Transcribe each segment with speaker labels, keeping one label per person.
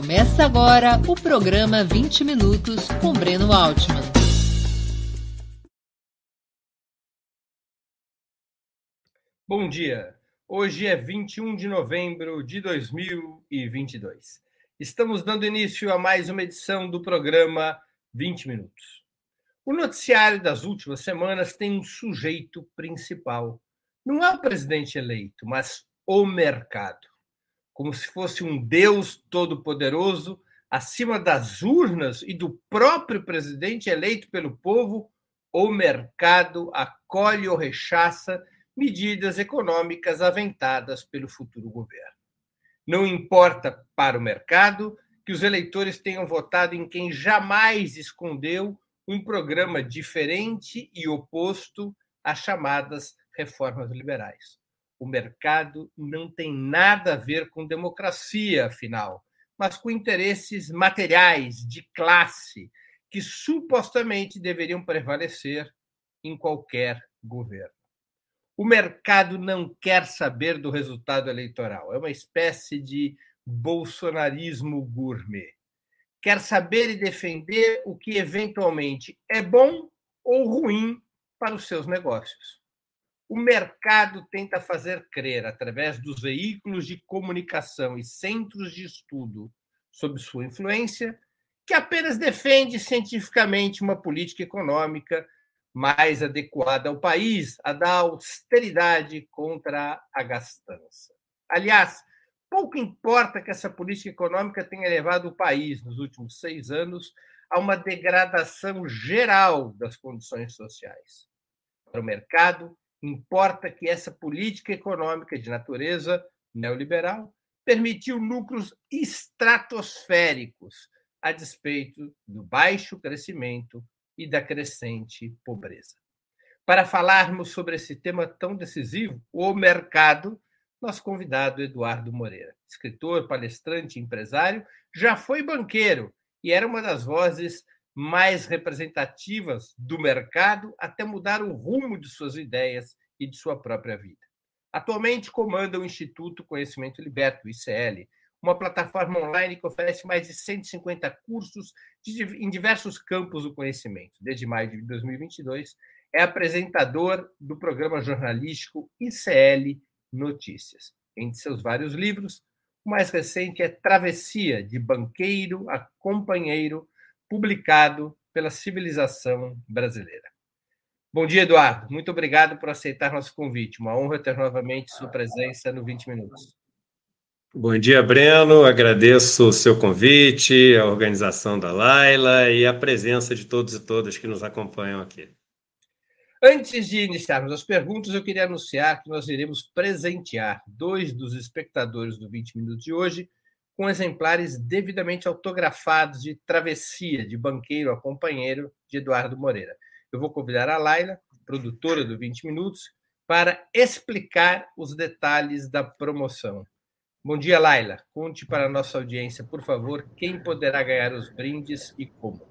Speaker 1: Começa agora o programa 20 Minutos com Breno Altman.
Speaker 2: Bom dia. Hoje é 21 de novembro de 2022. Estamos dando início a mais uma edição do programa 20 Minutos. O noticiário das últimas semanas tem um sujeito principal. Não é o presidente eleito, mas o mercado como se fosse um Deus todo-poderoso acima das urnas e do próprio presidente eleito pelo povo, o mercado acolhe ou rechaça medidas econômicas aventadas pelo futuro governo. Não importa para o mercado que os eleitores tenham votado em quem jamais escondeu um programa diferente e oposto às chamadas reformas liberais. O mercado não tem nada a ver com democracia, afinal, mas com interesses materiais, de classe, que supostamente deveriam prevalecer em qualquer governo. O mercado não quer saber do resultado eleitoral. É uma espécie de bolsonarismo gourmet. Quer saber e defender o que eventualmente é bom ou ruim para os seus negócios o mercado tenta fazer crer, através dos veículos de comunicação e centros de estudo sob sua influência, que apenas defende cientificamente uma política econômica mais adequada ao país, a da austeridade contra a gastança. Aliás, pouco importa que essa política econômica tenha levado o país, nos últimos seis anos, a uma degradação geral das condições sociais. Para o mercado, Importa que essa política econômica de natureza neoliberal permitiu lucros estratosféricos a despeito do baixo crescimento e da crescente pobreza. Para falarmos sobre esse tema tão decisivo, o mercado, nosso convidado Eduardo Moreira, escritor, palestrante, empresário, já foi banqueiro e era uma das vozes mais representativas do mercado até mudar o rumo de suas ideias e de sua própria vida. Atualmente comanda o Instituto Conhecimento Liberto, ICL, uma plataforma online que oferece mais de 150 cursos de, em diversos campos do conhecimento. Desde maio de 2022, é apresentador do programa jornalístico ICL Notícias. Entre seus vários livros, o mais recente é Travessia, de Banqueiro a Companheiro, publicado pela Civilização Brasileira. Bom dia, Eduardo. Muito obrigado por aceitar nosso convite. Uma honra ter novamente sua presença no 20 Minutos.
Speaker 3: Bom dia, Breno. Agradeço o seu convite, a organização da Laila e a presença de todos e todas que nos acompanham aqui.
Speaker 2: Antes de iniciarmos as perguntas, eu queria anunciar que nós iremos presentear dois dos espectadores do 20 Minutos de hoje com exemplares devidamente autografados de Travessia, de Banqueiro a Companheiro, de Eduardo Moreira. Eu vou convidar a Laila, produtora do 20 Minutos, para explicar os detalhes da promoção. Bom dia, Laila. Conte para a nossa audiência, por favor, quem poderá ganhar os brindes e como.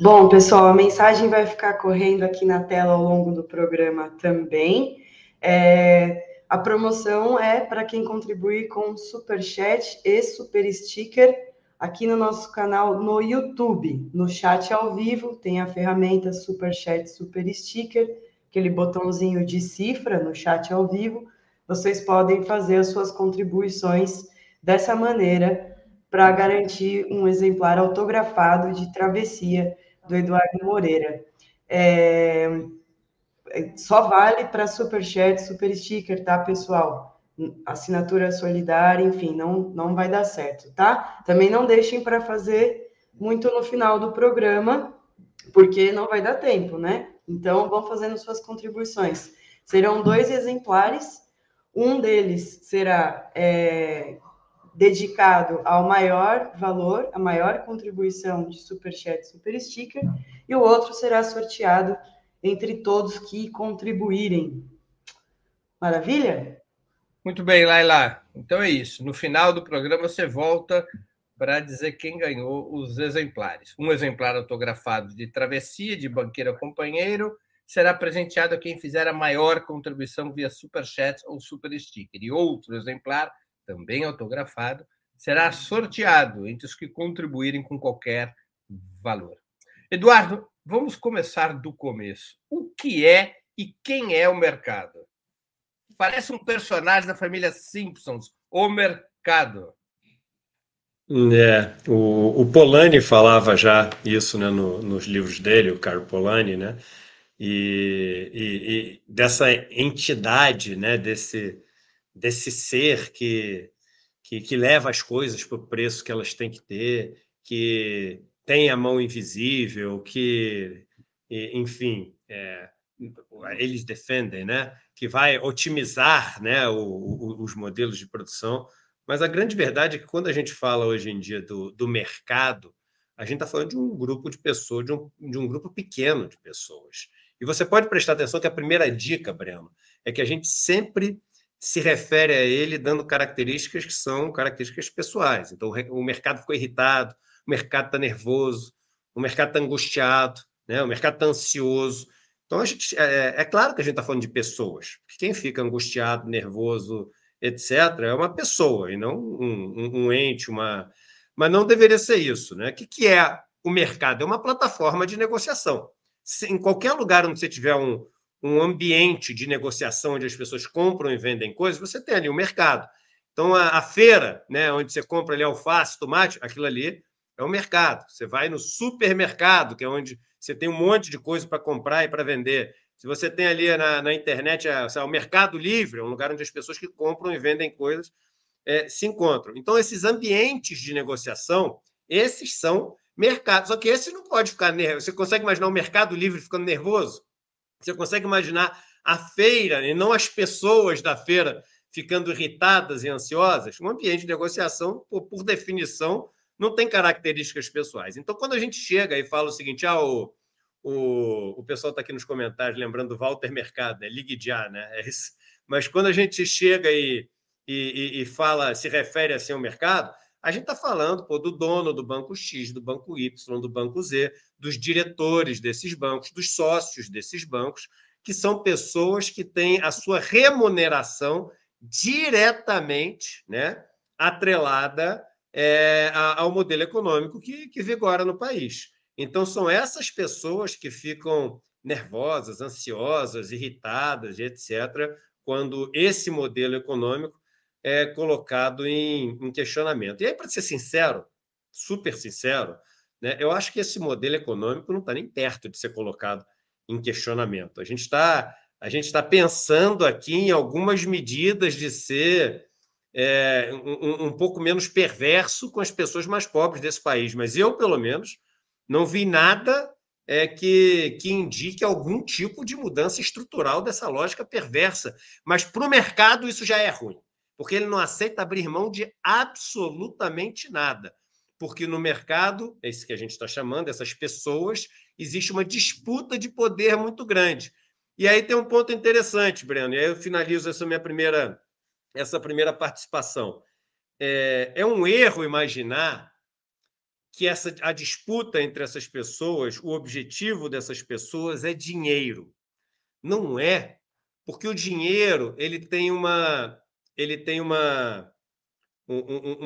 Speaker 4: Bom, pessoal, a mensagem vai ficar correndo aqui na tela ao longo do programa também. É, a promoção é para quem contribuir com super chat e super sticker aqui no nosso canal no YouTube, no chat ao vivo, tem a ferramenta super chat, super sticker, aquele botãozinho de cifra no chat ao vivo. Vocês podem fazer as suas contribuições dessa maneira para garantir um exemplar autografado de travessia do Eduardo Moreira. É, só vale para super chat, super sticker, tá, pessoal? Assinatura solidária, enfim, não, não vai dar certo, tá? Também não deixem para fazer muito no final do programa, porque não vai dar tempo, né? Então, vão fazendo suas contribuições. Serão dois exemplares, um deles será é, dedicado ao maior valor, a maior contribuição de Superchat Super Sticker, e o outro será sorteado entre todos que contribuírem. Maravilha?
Speaker 2: Muito bem, Laila. Então é isso. No final do programa você volta para dizer quem ganhou os exemplares. Um exemplar autografado de Travessia, de Banqueiro Companheiro, será presenteado a quem fizer a maior contribuição via Super Chat ou Super Sticker. E outro exemplar, também autografado, será sorteado entre os que contribuírem com qualquer valor. Eduardo, vamos começar do começo. O que é e quem é o mercado? Parece um personagem da família Simpsons, o mercado.
Speaker 3: É, o, o Polanyi falava já isso né, no, nos livros dele, o Carlo Polanyi, né? E, e, e, dessa entidade, né, desse, desse ser que, que, que leva as coisas para o preço que elas têm que ter, que tem a mão invisível, que, enfim, é, eles defendem, né, que vai otimizar né, o, o, os modelos de produção. Mas a grande verdade é que quando a gente fala hoje em dia do, do mercado, a gente está falando de um grupo de pessoas, de um, de um grupo pequeno de pessoas. E você pode prestar atenção que a primeira dica, Breno, é que a gente sempre se refere a ele dando características que são características pessoais. Então, o mercado ficou irritado, o mercado está nervoso, o mercado está angustiado, né? o mercado está ansioso. Então, a gente, é, é, claro que a gente está falando de pessoas. Quem fica angustiado, nervoso, etc., é uma pessoa e não um, um, um ente, uma. Mas não deveria ser isso. Né? O que, que é o mercado? É uma plataforma de negociação. Se, em qualquer lugar onde você tiver um, um ambiente de negociação onde as pessoas compram e vendem coisas, você tem ali o mercado. Então, a, a, feira, né, onde você compra ali alface, tomate, aquilo ali é o mercado. Você vai no supermercado, que é onde você tem um monte de coisa para comprar e para vender. Se você tem ali na, na internet a, o Mercado Livre, é um lugar onde as pessoas que compram e vendem coisas é, se encontram. Então, esses ambientes de negociação, esses são mercados. Só que esse não pode ficar nervoso. Você consegue imaginar o Mercado Livre ficando nervoso? Você consegue imaginar a feira e não as pessoas da feira ficando irritadas e ansiosas? Um ambiente de negociação, por, por definição, não tem características pessoais. Então, quando a gente chega e fala o seguinte, ah, o, o, o pessoal está aqui nos comentários lembrando do Walter Mercado, né? Ligue já, né? É isso. Mas quando a gente chega e, e, e fala, se refere assim ao mercado, a gente está falando pô, do dono do banco X, do banco Y, do banco Z, dos diretores desses bancos, dos sócios desses bancos, que são pessoas que têm a sua remuneração diretamente né, atrelada é, ao modelo econômico que, que vigora no país. Então, são essas pessoas que ficam nervosas, ansiosas, irritadas, etc., quando esse modelo econômico é colocado em, em questionamento. E aí, para ser sincero, super sincero, né, eu acho que esse modelo econômico não está nem perto de ser colocado em questionamento. A gente está a gente está pensando aqui em algumas medidas de ser é, um, um, pouco menos perverso com as pessoas mais pobres desse país, mas eu, pelo menos, não vi nada é, que, que indique algum tipo de mudança estrutural dessa lógica perversa. Mas para o mercado isso já é ruim porque ele não aceita abrir mão de absolutamente nada. Porque no mercado, é isso que a gente está chamando, essas pessoas, existe uma disputa de poder muito grande. E aí tem um ponto interessante, Breno, e aí eu finalizo essa minha primeira, essa primeira participação. É, é um erro imaginar que essa, a disputa entre essas pessoas, o objetivo dessas pessoas é dinheiro. Não é, porque o dinheiro ele tem uma, ele tem uma, um,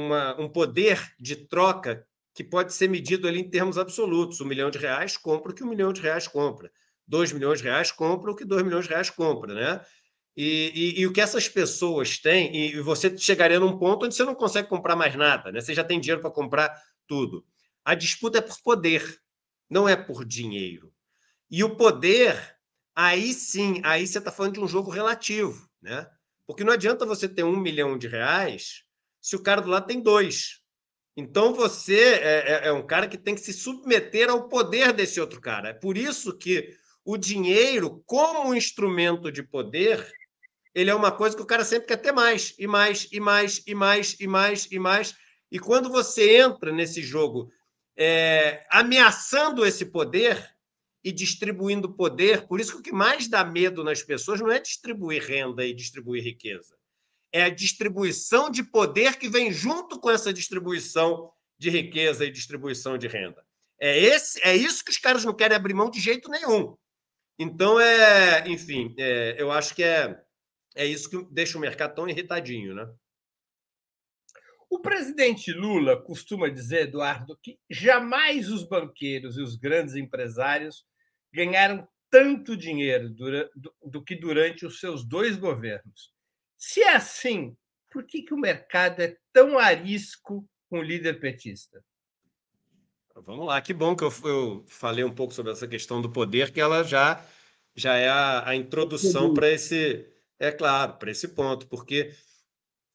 Speaker 3: uma, um poder de troca que pode ser medido ali em termos absolutos. Um milhão de reais compra o que um milhão de reais compra. Dois milhões de reais compra o que dois milhões de reais compra, né? E, e, e, o que essas pessoas têm, e você chegaria num ponto onde você não consegue comprar mais nada, né? Você já tem dinheiro para comprar tudo. A disputa é por poder, não é por dinheiro. E o poder, aí sim, aí você está falando de um jogo relativo, né? Porque não adianta você ter um milhão de reais se o cara do lado tem dois. Então você é, é, é, um cara que tem que se submeter ao poder desse outro cara. É por isso que o dinheiro, como instrumento de poder, ele é uma coisa que o cara sempre quer ter mais, e mais, e mais, e mais, e mais, e mais. E quando você entra nesse jogo é, ameaçando esse poder, e distribuindo poder. Por isso que o que mais dá medo nas pessoas não é distribuir renda e distribuir riqueza. É a distribuição de poder que vem junto com essa distribuição de riqueza e distribuição de renda. É, esse, é isso que os caras não querem abrir mão de jeito nenhum. Então, é, enfim, é, eu acho que é, é isso que deixa o mercado tão irritadinho, né?
Speaker 2: O presidente Lula costuma dizer, Eduardo, que jamais os banqueiros e os grandes empresários ganharam tanto dinheiro do, do que durante os seus dois governos. Se é assim, por que, que o mercado é tão arisco com o líder petista?
Speaker 3: Vamos lá, que bom que eu, eu falei um pouco sobre essa questão do poder, que ela já, já é a, a introdução para esse, é claro, para esse ponto, porque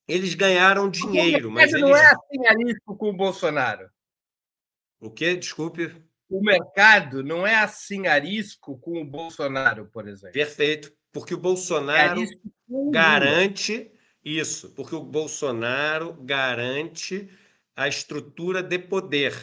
Speaker 3: eles ganharam dinheiro, mas
Speaker 2: não
Speaker 3: eles...
Speaker 2: é assim arisco com o Bolsonaro.
Speaker 3: O quê? Desculpe.
Speaker 2: O mercado não é assim arisco com o Bolsonaro, por exemplo.
Speaker 3: Perfeito, porque o Bolsonaro é garante isso, porque o Bolsonaro garante a estrutura de poder.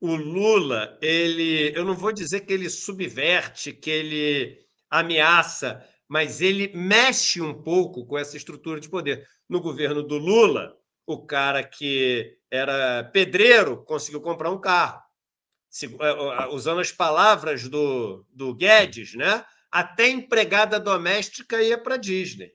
Speaker 3: O Lula, ele, eu não vou dizer que ele subverte, que ele ameaça, mas ele mexe um pouco com essa estrutura de poder. No governo do Lula, o cara que era pedreiro conseguiu comprar um carro. É, usando as palavras do, do Guedes, né? até empregada doméstica ia para Disney.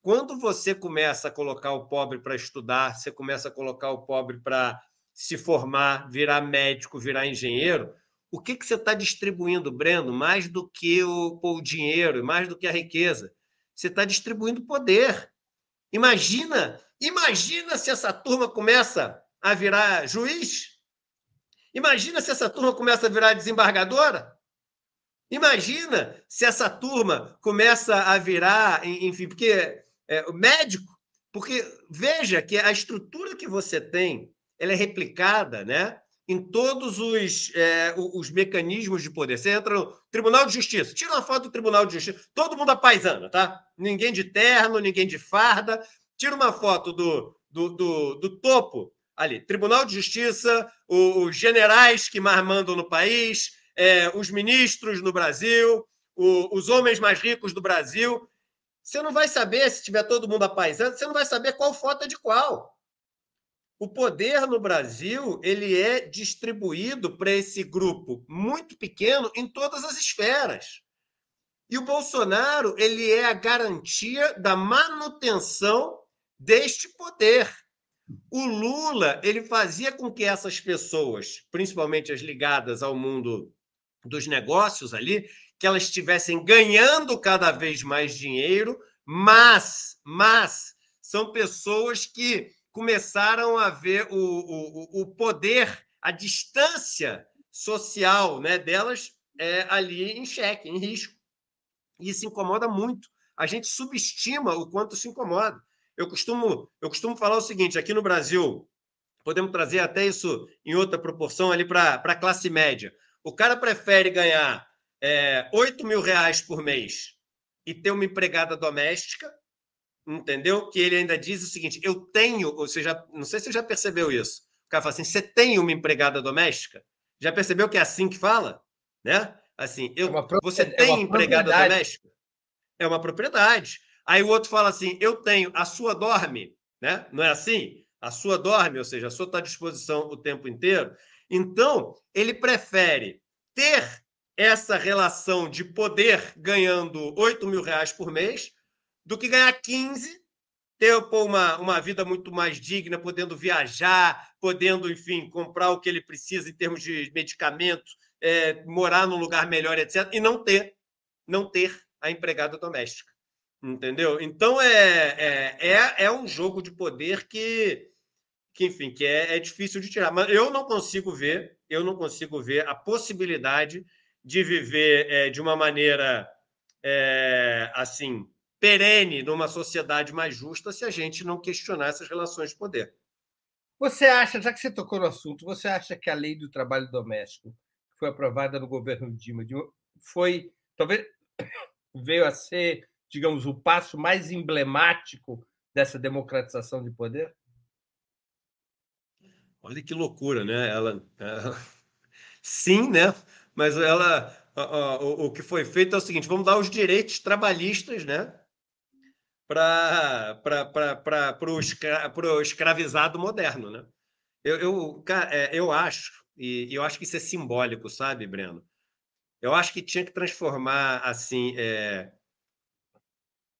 Speaker 3: Quando você começa a colocar o pobre para estudar, você começa a colocar o pobre para se formar, virar médico, virar engenheiro, o que, que você está distribuindo, Breno? Mais do que o, o dinheiro, mais do que a riqueza. Você está distribuindo poder. Imagina, imagina se essa turma começa a virar juiz. Imagina se essa turma começa a virar desembargadora. Imagina se essa turma começa a virar, enfim, porque é, médico, porque veja que a estrutura que você tem, ela é replicada, né? Em todos os, é, os mecanismos de poder. Você entra no Tribunal de Justiça, tira uma foto do Tribunal de Justiça, todo mundo apaisando, tá? Ninguém de terno, ninguém de farda. Tira uma foto do, do, do, do topo ali, Tribunal de Justiça, os generais que mais mandam no país, é, os ministros no Brasil, o, os homens mais ricos do Brasil. Você não vai saber, se tiver todo mundo apaisando, você não vai saber qual foto é de qual. O poder no Brasil ele é distribuído para esse grupo muito pequeno em todas as esferas. E o Bolsonaro ele é a garantia da manutenção deste poder. O Lula ele fazia com que essas pessoas, principalmente as ligadas ao mundo dos negócios ali, que elas estivessem ganhando cada vez mais dinheiro, mas, mas são pessoas que começaram a ver o, o, o poder, a distância social né, delas é, ali em xeque, em risco. E isso incomoda muito. A gente subestima o quanto se incomoda. Eu costumo, eu costumo falar o seguinte: aqui no Brasil, podemos trazer até isso em outra proporção ali para a classe média. O cara prefere ganhar é, 8 mil reais por mês e ter uma empregada doméstica entendeu? Que ele ainda diz o seguinte: eu tenho, ou seja, não sei se você já percebeu isso. O cara fala assim: você tem uma empregada doméstica? Já percebeu que é assim que fala? Né? Assim, eu, é você tem é empregada doméstica? É uma propriedade. Aí o outro fala assim: eu tenho, a sua dorme, né? Não é assim? A sua dorme, ou seja, a sua está à disposição o tempo inteiro. Então, ele prefere ter essa relação de poder ganhando 8 mil reais por mês do que ganhar 15, ter uma, uma vida muito mais digna, podendo viajar, podendo, enfim, comprar o que ele precisa em termos de medicamento, é, morar num lugar melhor, etc., e não ter, não ter a empregada doméstica. Entendeu? Então é, é, é, é um jogo de poder que, que enfim, que é, é difícil de tirar. Mas eu não consigo ver, eu não consigo ver a possibilidade de viver é, de uma maneira é, assim perene numa sociedade mais justa se a gente não questionar essas relações de poder.
Speaker 2: Você acha, já que você tocou no assunto, você acha que a lei do trabalho doméstico, que foi aprovada no governo Dilma, foi talvez veio a ser, digamos, o passo mais emblemático dessa democratização de poder?
Speaker 3: Olha que loucura, né? Ela, ela... sim, né? Mas ela, o, o que foi feito é o seguinte: vamos dar os direitos trabalhistas, né? Para o escra, escravizado moderno. Né? Eu, eu, é, eu acho, e eu acho que isso é simbólico, sabe, Breno? Eu acho que tinha que transformar assim, é,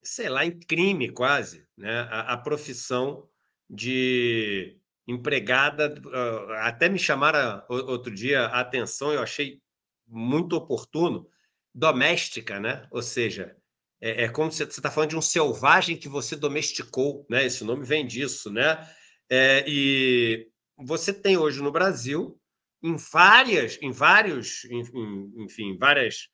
Speaker 3: sei lá, em crime quase, né? a, a profissão de empregada, ah, até me chamaram outro dia a atenção, eu achei muito oportuno, doméstica, né? Ou seja, é, é como você está falando de um selvagem que você domesticou, né? Esse nome vem disso, né? É, e você tem hoje no Brasil, em várias, em vários, enfim, várias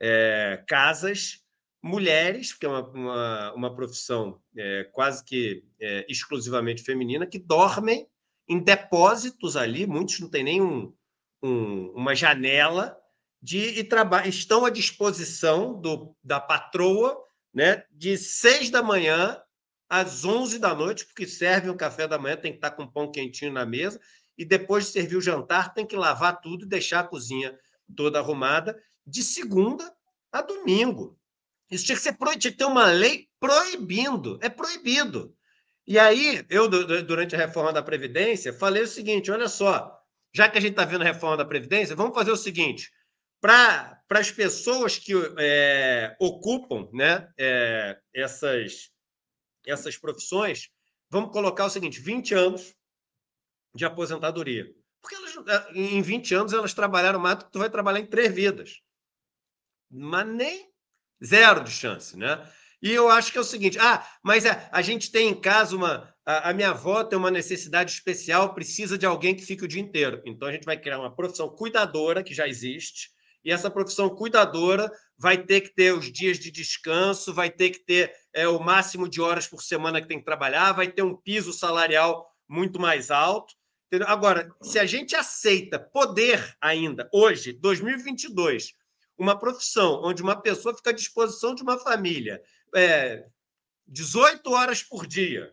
Speaker 3: é, casas, mulheres, que é uma, uma, uma profissão é, quase que é, exclusivamente feminina, que dormem em depósitos ali, muitos não têm nem um, um, uma janela, de e estão à disposição do, da patroa né, de seis da manhã às onze da noite, porque serve o café da manhã, tem que estar com pão quentinho na mesa, e depois de servir o jantar, tem que lavar tudo e deixar a cozinha toda arrumada, de segunda a domingo. Isso tinha que ser tinha que ter uma lei proibindo, é proibido. E aí, eu, durante a reforma da Previdência, falei o seguinte: olha só, já que a gente está vendo a reforma da Previdência, vamos fazer o seguinte: para as pessoas que é, ocupam né, é, essas, essas profissões, vamos colocar o seguinte: 20 anos de aposentadoria. Porque elas, é, em 20 anos elas trabalharam mais do que tu vai trabalhar em três vidas. Mas nem zero de chance, né? E eu acho que é o seguinte: ah, mas a, a gente tem em casa uma. A, a, minha avó tem uma necessidade especial, precisa de alguém que fique o dia inteiro. Então a gente vai criar uma profissão cuidadora, que já existe, e essa profissão cuidadora vai ter que ter os dias de descanso, vai ter que ter é, o máximo de horas por semana que tem que trabalhar, vai ter um piso salarial muito mais alto. Entendeu? Agora, se a gente aceita poder ainda, hoje, 2022, uma profissão onde uma pessoa fica à disposição de uma família é, 18 horas por dia,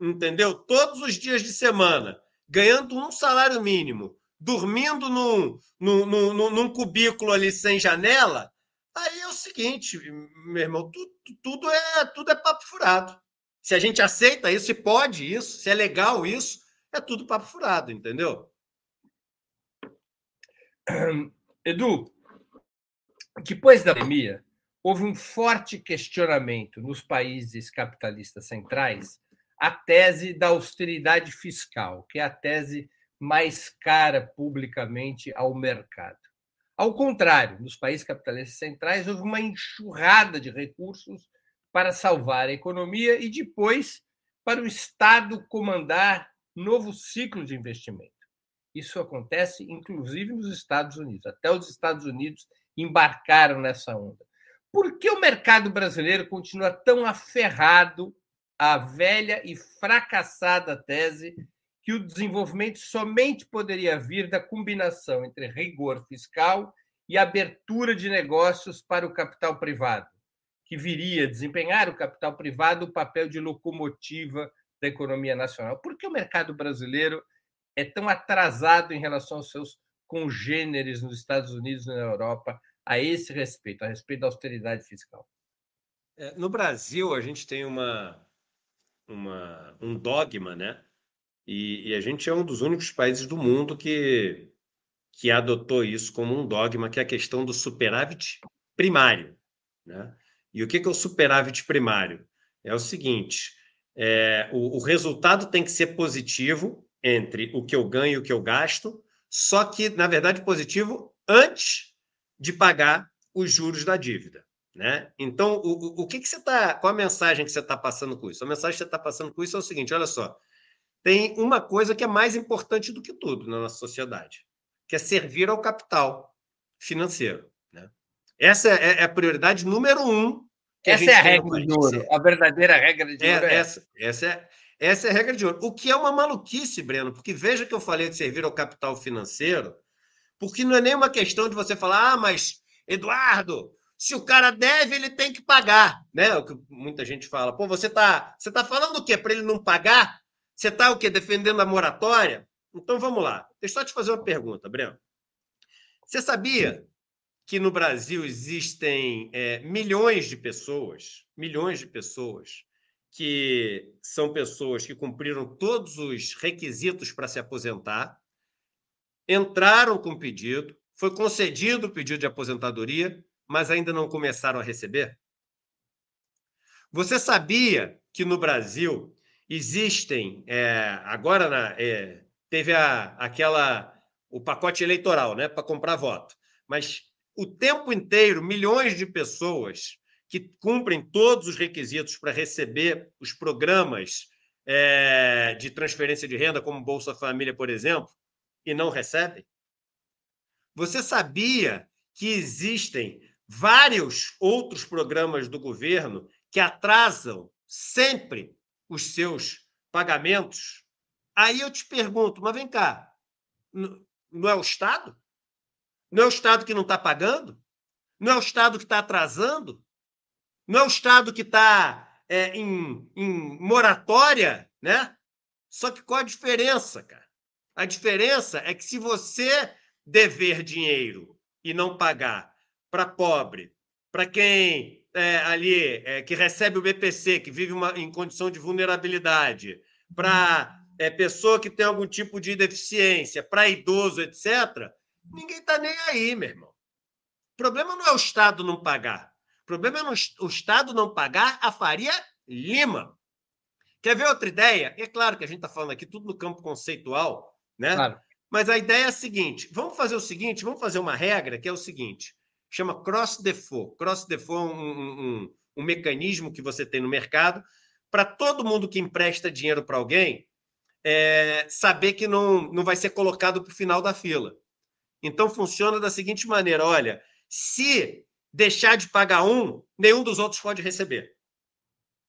Speaker 3: entendeu? Todos os dias de semana, ganhando um salário mínimo, dormindo num, num, num, num cubículo ali sem janela, aí é o seguinte, meu irmão, tudo, tudo, é, tudo é papo furado. Se a gente aceita isso, se pode isso, se é legal isso, é tudo papo furado, entendeu?
Speaker 2: Edu, depois da pandemia, houve um forte questionamento nos países capitalistas centrais a tese da austeridade fiscal, que é a tese mais cara publicamente ao mercado. Ao contrário, nos países capitalistas centrais houve uma enxurrada de recursos para salvar a economia e depois para o Estado comandar novo ciclo de investimento. Isso acontece inclusive nos Estados Unidos. Até os Estados Unidos embarcaram nessa onda. Por que o mercado brasileiro continua tão aferrado à velha e fracassada tese que o desenvolvimento somente poderia vir da combinação entre rigor fiscal e abertura de negócios para o capital privado, que viria desempenhar o capital privado o papel de locomotiva da economia nacional. Por que o mercado brasileiro é tão atrasado em relação aos seus congêneres nos Estados Unidos e na Europa a esse respeito, a respeito da austeridade fiscal?
Speaker 3: É, no Brasil, a gente tem uma, uma, um dogma, né? E, e, a gente é um dos únicos países do mundo que, que adotou isso como um dogma, que é a questão do superávit primário. Né? E o que é o superávit primário? É o seguinte: é, o, o resultado tem que ser positivo entre o que eu ganho e o que eu gasto, só que, na verdade, positivo antes de pagar os juros da dívida. Né? Então, o, o que, que você está. Qual a mensagem que você está passando com isso? A mensagem que você está passando com isso é o seguinte: olha só, tem uma coisa que é mais importante do que tudo na nossa sociedade, que é servir ao capital financeiro. Né? Essa é, é a prioridade número um.
Speaker 2: essa é a regra de ouro, a verdadeira regra de
Speaker 3: é,
Speaker 2: ouro. É
Speaker 3: essa, essa, é, essa é a regra de ouro. O que é uma maluquice, Breno, porque veja que eu falei de servir ao capital financeiro, porque não é nem uma questão de você falar, ah, mas, Eduardo, se o cara deve, ele tem que pagar. Né? O que muita gente fala. Pô, você está você tá falando o quê? Para ele não pagar? Você está o quê? Defendendo a moratória? Então vamos lá. Deixa eu só te fazer uma pergunta, Breno. Você sabia que no Brasil existem é, milhões de pessoas, milhões de pessoas, que são pessoas que cumpriram todos os requisitos para se aposentar, entraram com pedido, foi concedido o pedido de aposentadoria, mas ainda não começaram a receber? Você sabia que no Brasil existem é, agora na, é, teve a, aquela o pacote eleitoral, né, para comprar voto, mas o tempo inteiro milhões de pessoas que cumprem todos os requisitos para receber os programas é, de transferência de renda, como Bolsa Família, por exemplo, e não recebem? Você sabia que existem vários outros programas do governo que atrasam sempre os seus pagamentos? Aí eu te pergunto, mas vem cá, não é o Estado? Não é o Estado que não está pagando? Não é o Estado que está atrasando? Não é o Estado que está é, em, em moratória, né? Só que qual a diferença, cara? A diferença é que se você dever dinheiro e não pagar para pobre, para quem é, ali é, que recebe o BPC, que vive uma, em condição de vulnerabilidade, para é, pessoa que tem algum tipo de deficiência, para idoso, etc., ninguém está nem aí, meu irmão. O problema não é o Estado não pagar. O problema é o Estado não pagar a Faria Lima. Quer ver outra ideia? É claro que a gente está falando aqui tudo no campo conceitual, né? Claro. Mas a ideia é a seguinte: vamos fazer o seguinte, vamos fazer uma regra que é o seguinte: chama cross default. Cross default é um, um, um mecanismo que você tem no mercado para todo mundo que empresta dinheiro para alguém é, saber que não, não vai ser colocado para o final da fila. Então funciona da seguinte maneira: olha, se deixar de pagar um, nenhum dos outros pode receber.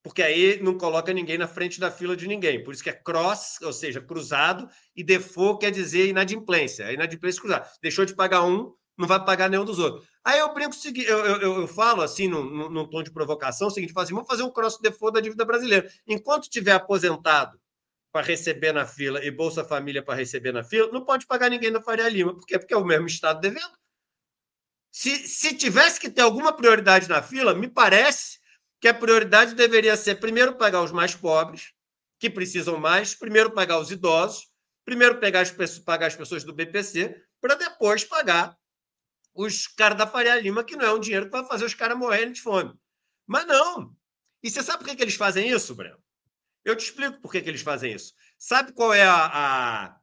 Speaker 3: Porque aí não coloca ninguém na frente da fila de ninguém. Por isso que é cross, ou seja, cruzado, e default quer dizer inadimplência. A inadimplência é cruzada. Deixou de pagar um, não vai pagar nenhum dos outros. Aí eu brinco eu, eu, eu falo assim, num, num, tom de provocação, o seguinte: assim, vamos fazer um cross default da dívida brasileira. Enquanto tiver aposentado para receber na fila e Bolsa Família para receber na fila, não pode pagar ninguém da Faria Lima. Por quê? Porque é o mesmo Estado devendo. Se, se tivesse que ter alguma prioridade na fila, me parece que a prioridade deveria ser primeiro pagar os mais pobres, que precisam mais, primeiro pagar os idosos, primeiro pegar as, pagar as pessoas do BPC, para depois pagar os caras da Faria Lima, que não é um dinheiro vai fazer os caras morrerem de fome. Mas não. E você sabe por que, que eles fazem isso, Breno? Eu te explico por que, que eles fazem isso. Sabe qual é a,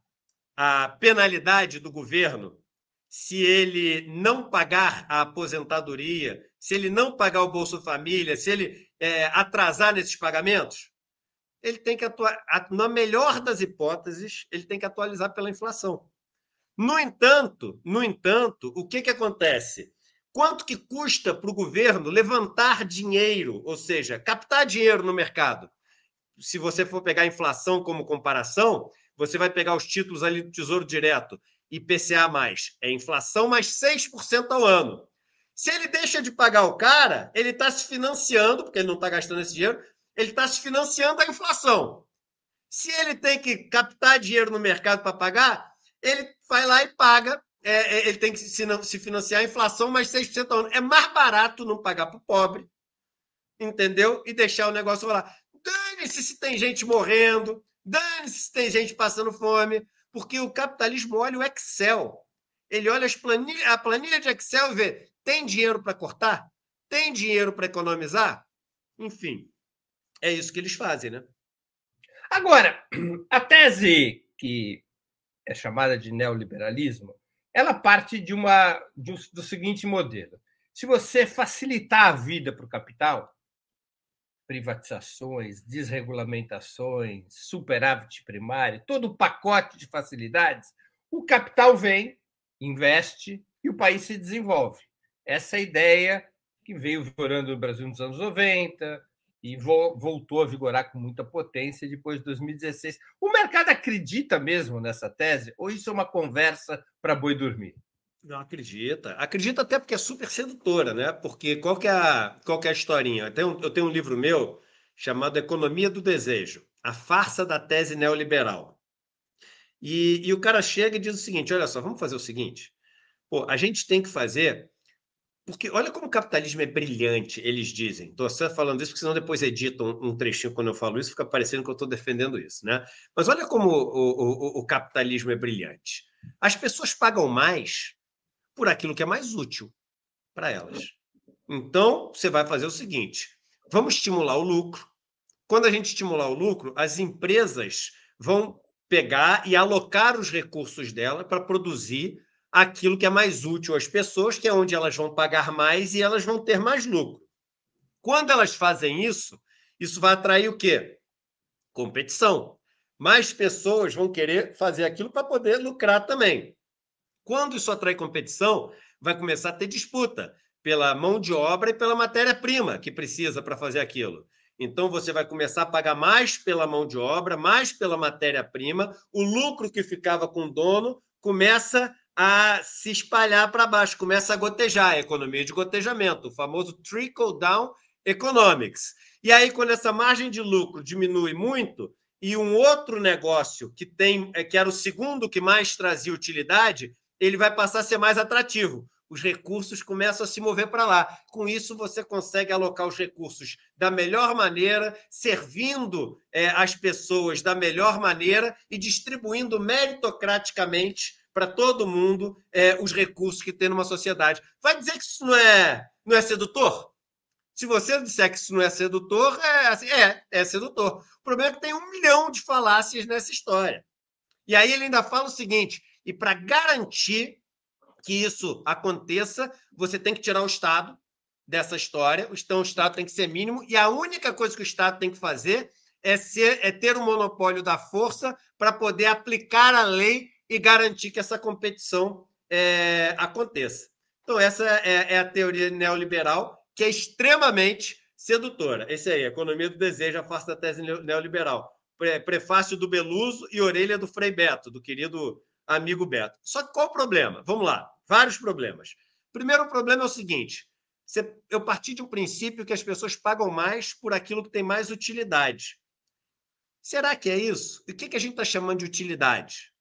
Speaker 3: a, a penalidade do governo se ele não pagar a aposentadoria, se ele não pagar o Bolsa Família, se ele é, atrasar nesses pagamentos, ele tem que atuar, na melhor das hipóteses, ele tem que atualizar pela inflação. No entanto, no entanto, o que, que acontece? Quanto que custa para o governo levantar dinheiro, ou seja, captar dinheiro no mercado? Se você for pegar a inflação como comparação, você vai pegar os títulos ali do Tesouro Direto IPCA mais, é inflação mais 6% ao ano. Se ele deixa de pagar o cara, ele está se financiando, porque ele não está gastando esse dinheiro, ele está se financiando a inflação. Se ele tem que captar dinheiro no mercado para pagar, ele vai lá e paga. É, é, ele tem que se financiar a inflação mais 6% ao ano. É mais barato não pagar para o pobre, entendeu? E deixar o negócio lá. Dane-se se tem gente morrendo, dane-se se tem gente passando fome. Porque o capitalismo olha o Excel. Ele olha planilha, a planilha de Excel e vê: tem dinheiro para cortar? Tem dinheiro para economizar? Enfim, é isso que eles fazem, né?
Speaker 2: Agora, a tese que é chamada de neoliberalismo, ela parte de uma de um, do seguinte modelo: se você facilitar a vida para o capital, privatizações, desregulamentações, superávit primário, todo o pacote de facilidades, o capital vem, investe e o país se desenvolve. Essa é a ideia que veio vigorando no Brasil nos anos 90 e voltou a vigorar com muita potência depois de 2016. O mercado acredita mesmo nessa tese ou isso é uma conversa para boi dormir?
Speaker 3: Não acredita. Acredita até porque é super sedutora, né? Porque qual que é a, qual que é a historinha? Eu tenho, eu tenho um livro meu chamado Economia do Desejo, a farsa da tese neoliberal. E, e o cara chega e diz o seguinte: olha só, vamos fazer o seguinte. Pô, a gente tem que fazer. Porque olha como o capitalismo é brilhante, eles dizem. Estou só falando isso, porque senão depois editam um, trechinho quando eu falo isso, fica parecendo que eu estou defendendo isso, né? Mas olha como o, o, o capitalismo é brilhante. As pessoas pagam mais por aquilo que é mais útil para elas. Então, você vai fazer o seguinte: vamos estimular o lucro, quando a gente estimular o lucro, as empresas vão pegar e alocar os recursos dela para produzir aquilo que é mais útil às pessoas, que é onde elas vão pagar mais e elas vão ter mais lucro. Quando elas fazem isso, isso vai atrair o quê? Competição. Mais pessoas vão querer fazer aquilo para poder lucrar também. Quando isso atrai competição, vai começar a ter disputa pela mão de obra e pela matéria-prima que precisa para fazer aquilo. Então você vai começar a pagar mais pela mão de obra, mais pela matéria-prima, o lucro que ficava com o dono começa a se espalhar para baixo, começa a gotejar, a economia de gotejamento, o famoso trickle down economics. E aí quando essa margem de lucro diminui muito e um outro negócio que tem é, que era o segundo que mais trazia utilidade, ele vai passar a ser mais atrativo os recursos começam a se mover para lá. Com isso, você consegue alocar os recursos da melhor maneira, servindo é, as pessoas da melhor maneira e distribuindo meritocraticamente para todo mundo é, os recursos que tem numa sociedade. Vai dizer que isso não é, não é sedutor? Se você disser que isso não é sedutor, é, assim, é, é sedutor. O problema é que tem um milhão de falácias nessa história. E aí ele ainda fala o seguinte: e para garantir que isso aconteça, você tem que tirar o Estado dessa história. Então, o Estado tem que ser mínimo, e a única coisa que o Estado tem que fazer é, ser, é ter o monopólio da força para poder aplicar a lei e garantir que essa competição é, aconteça. Então, essa é, é, a teoria neoliberal, que é extremamente sedutora. Esse aí, Economia do Desejo, a face da tese neoliberal. Prefácio do Beluso e orelha do Frei Beto, do querido amigo Beto. Só que qual o problema? Vamos lá, vários problemas. Primeiro problema é o seguinte: eu parti de um princípio que as pessoas pagam mais por aquilo que tem mais utilidade. Será que é isso? E o que a gente está chamando de utilidade?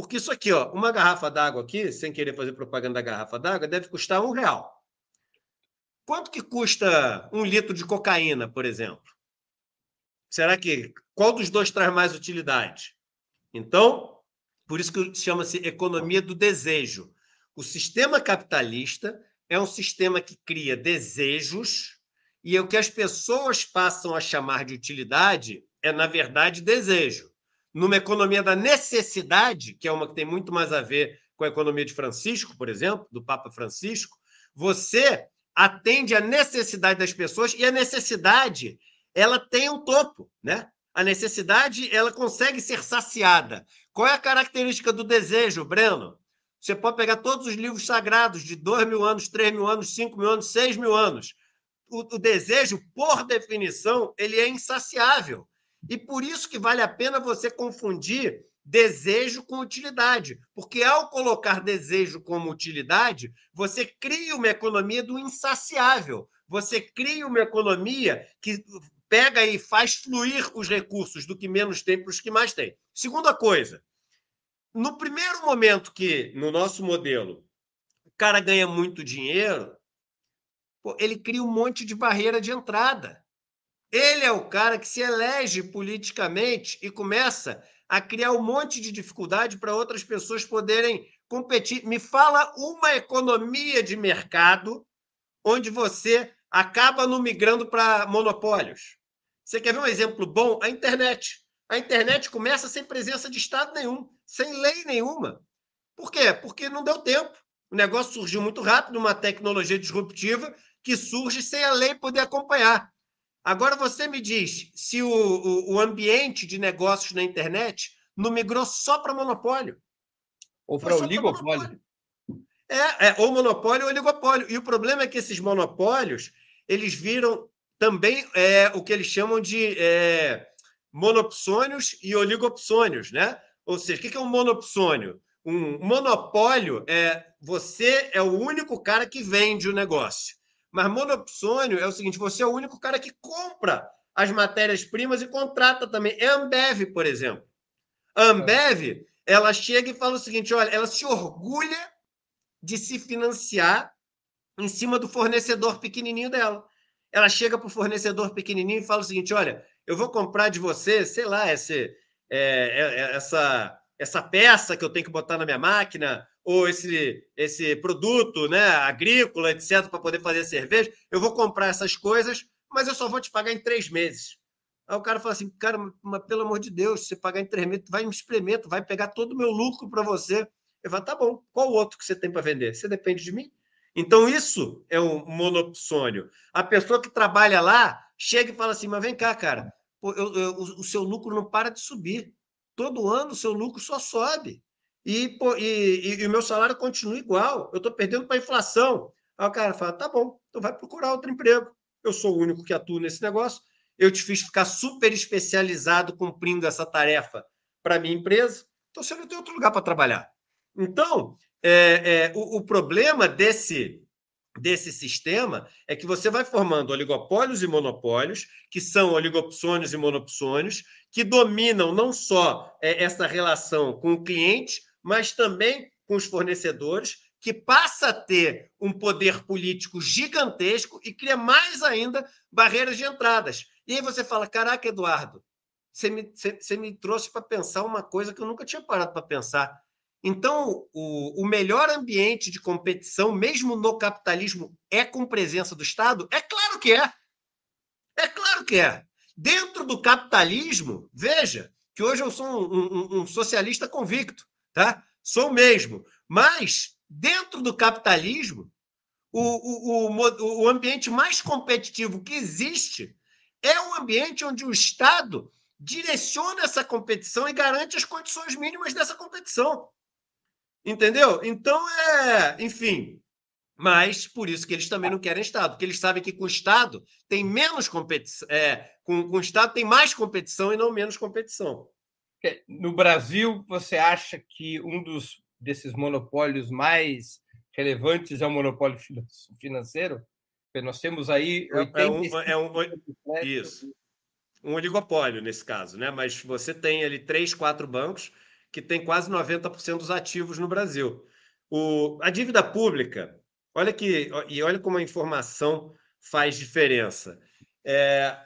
Speaker 3: Porque isso aqui, ó, uma garrafa d'água aqui, sem querer fazer propaganda da garrafa d'água, deve custar um real. Quanto que custa um litro de cocaína, por exemplo? Será que qual dos dois traz mais utilidade? Então, por isso que chama-se economia do desejo. O sistema capitalista é um sistema que cria desejos e o que as pessoas passam a chamar de utilidade é, na verdade, desejo. Numa economia da necessidade, que é uma que tem muito mais a ver com a economia de Francisco, por exemplo, do Papa Francisco, você atende à necessidade das pessoas e a necessidade ela tem um topo, né? A necessidade ela consegue ser saciada. Qual é a característica do desejo, Breno? Você pode pegar todos os livros sagrados de dois mil anos, três mil anos, cinco mil anos, seis mil anos. O, o desejo, por definição, ele é insaciável. E por isso que vale a pena você confundir desejo com utilidade. Porque ao colocar desejo como utilidade, você cria uma economia do insaciável. Você cria uma economia que pega e faz fluir os recursos do que menos tem para os que mais tem. Segunda coisa, no primeiro momento que, no nosso modelo, o cara ganha muito dinheiro, ele cria um monte de barreira de entrada. Ele é o cara que se elege politicamente e começa a criar um monte de dificuldade para outras pessoas poderem competir. Me fala uma economia de mercado onde você acaba não migrando para monopólios. Você quer ver um exemplo bom? A internet. A internet começa sem presença de Estado nenhum, sem lei nenhuma. Por quê? Porque não deu tempo. O negócio surgiu muito rápido, uma tecnologia disruptiva que surge sem a lei poder acompanhar. Agora você me diz se o, o, o ambiente de negócios na internet não migrou só para monopólio.
Speaker 2: Ou para oligopólio.
Speaker 3: É, é, ou monopólio ou oligopólio. E o problema é que esses monopólios eles viram também é o que eles chamam de é, monopsônios e oligopsônios, né? Ou seja, o que é um monopsônio? Um monopólio é você é o único cara que vende o negócio. Mas monopsônio é o seguinte: você é o único cara que compra as matérias-primas e contrata também. É a Ambev, por exemplo. A Ambev, ela chega e fala o seguinte: olha, ela se orgulha de se financiar em cima do fornecedor pequenininho dela ela chega para o fornecedor pequenininho e fala o seguinte: olha, eu vou comprar de você, sei lá, esse, é, é, é, essa, essa peça que eu tenho que botar na minha máquina, ou esse, esse produto né, agrícola, etc., para poder fazer cerveja. Eu vou comprar essas coisas, mas eu só vou te pagar em três meses. Aí o cara fala assim, cara, mas pelo amor de Deus, se você pagar em três meses, vai me espremer, vai pegar todo o meu lucro para você. Eu falo, tá bom, qual o outro que você tem para vender? Você depende de mim? Então, isso é um monopsônio. A pessoa que trabalha lá chega e fala assim: mas vem cá, cara, eu, eu, o seu lucro não para de subir. Todo ano o seu lucro só sobe. E, e, e, e o meu salário continua igual. Eu estou perdendo para a inflação. Aí o cara fala: tá bom, então vai procurar outro emprego. Eu sou o único que atua nesse negócio. Eu te fiz ficar super especializado cumprindo essa tarefa para minha empresa. Então você não tem outro lugar para trabalhar. Então, é, é, o, o problema desse, desse sistema é que você vai formando oligopólios e monopólios, que são oligopsônios e monopsônios, que dominam não só é, essa relação com o cliente, mas também com os fornecedores, que passa a ter um poder político gigantesco e cria mais ainda barreiras de entradas. E aí você fala: caraca, Eduardo, você me, você, você me trouxe para pensar uma coisa que eu nunca tinha parado para pensar. Então, o, o melhor ambiente de competição, mesmo no capitalismo, é com presença do Estado? É claro que é. É claro que é. Dentro do capitalismo, veja que hoje eu sou um, um, um socialista convicto, tá? Sou mesmo. Mas, dentro do capitalismo, o, o, o, o ambiente mais competitivo que existe é um ambiente onde o Estado direciona essa competição e garante as condições mínimas dessa competição. Entendeu? Então, é, enfim. Mas por isso que eles também não querem Estado, porque eles sabem que com o Estado tem menos competição, é, com, com o Estado tem mais competição e não menos competição.
Speaker 2: É, no Brasil, você acha que um dos desses monopólios mais relevantes é o monopólio financeiro? Porque nós temos aí.
Speaker 3: É, é, um, é um, isso. Um oligopólio nesse caso, né? Mas você tem ali três, quatro bancos que tem quase 90% dos ativos no Brasil. O, a dívida pública, olha que e olha como a informação faz diferença. É,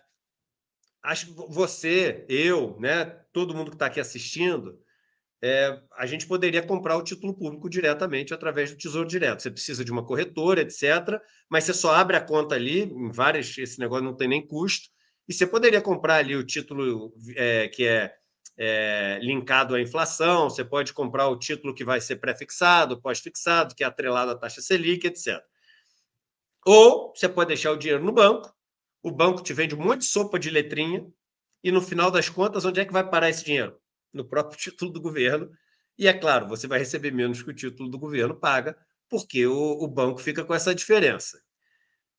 Speaker 3: acho você, eu, né, todo mundo que está aqui assistindo, é, a gente poderia comprar o título público diretamente através do Tesouro Direto. Você precisa de uma corretora, etc. Mas você só abre a conta ali, em várias, esse negócio não tem nem custo, e você poderia comprar ali o título é, que é é, linkado à inflação, você pode comprar o título que vai ser pré-fixado, pós-fixado, que é atrelado à taxa Selic, etc. Ou você pode deixar o dinheiro no banco, o banco te vende um monte de sopa de letrinha, e no final das contas, onde é que vai parar esse dinheiro? No próprio título do governo. E é claro, você vai receber menos que o título do governo paga, porque o, o banco fica com essa diferença.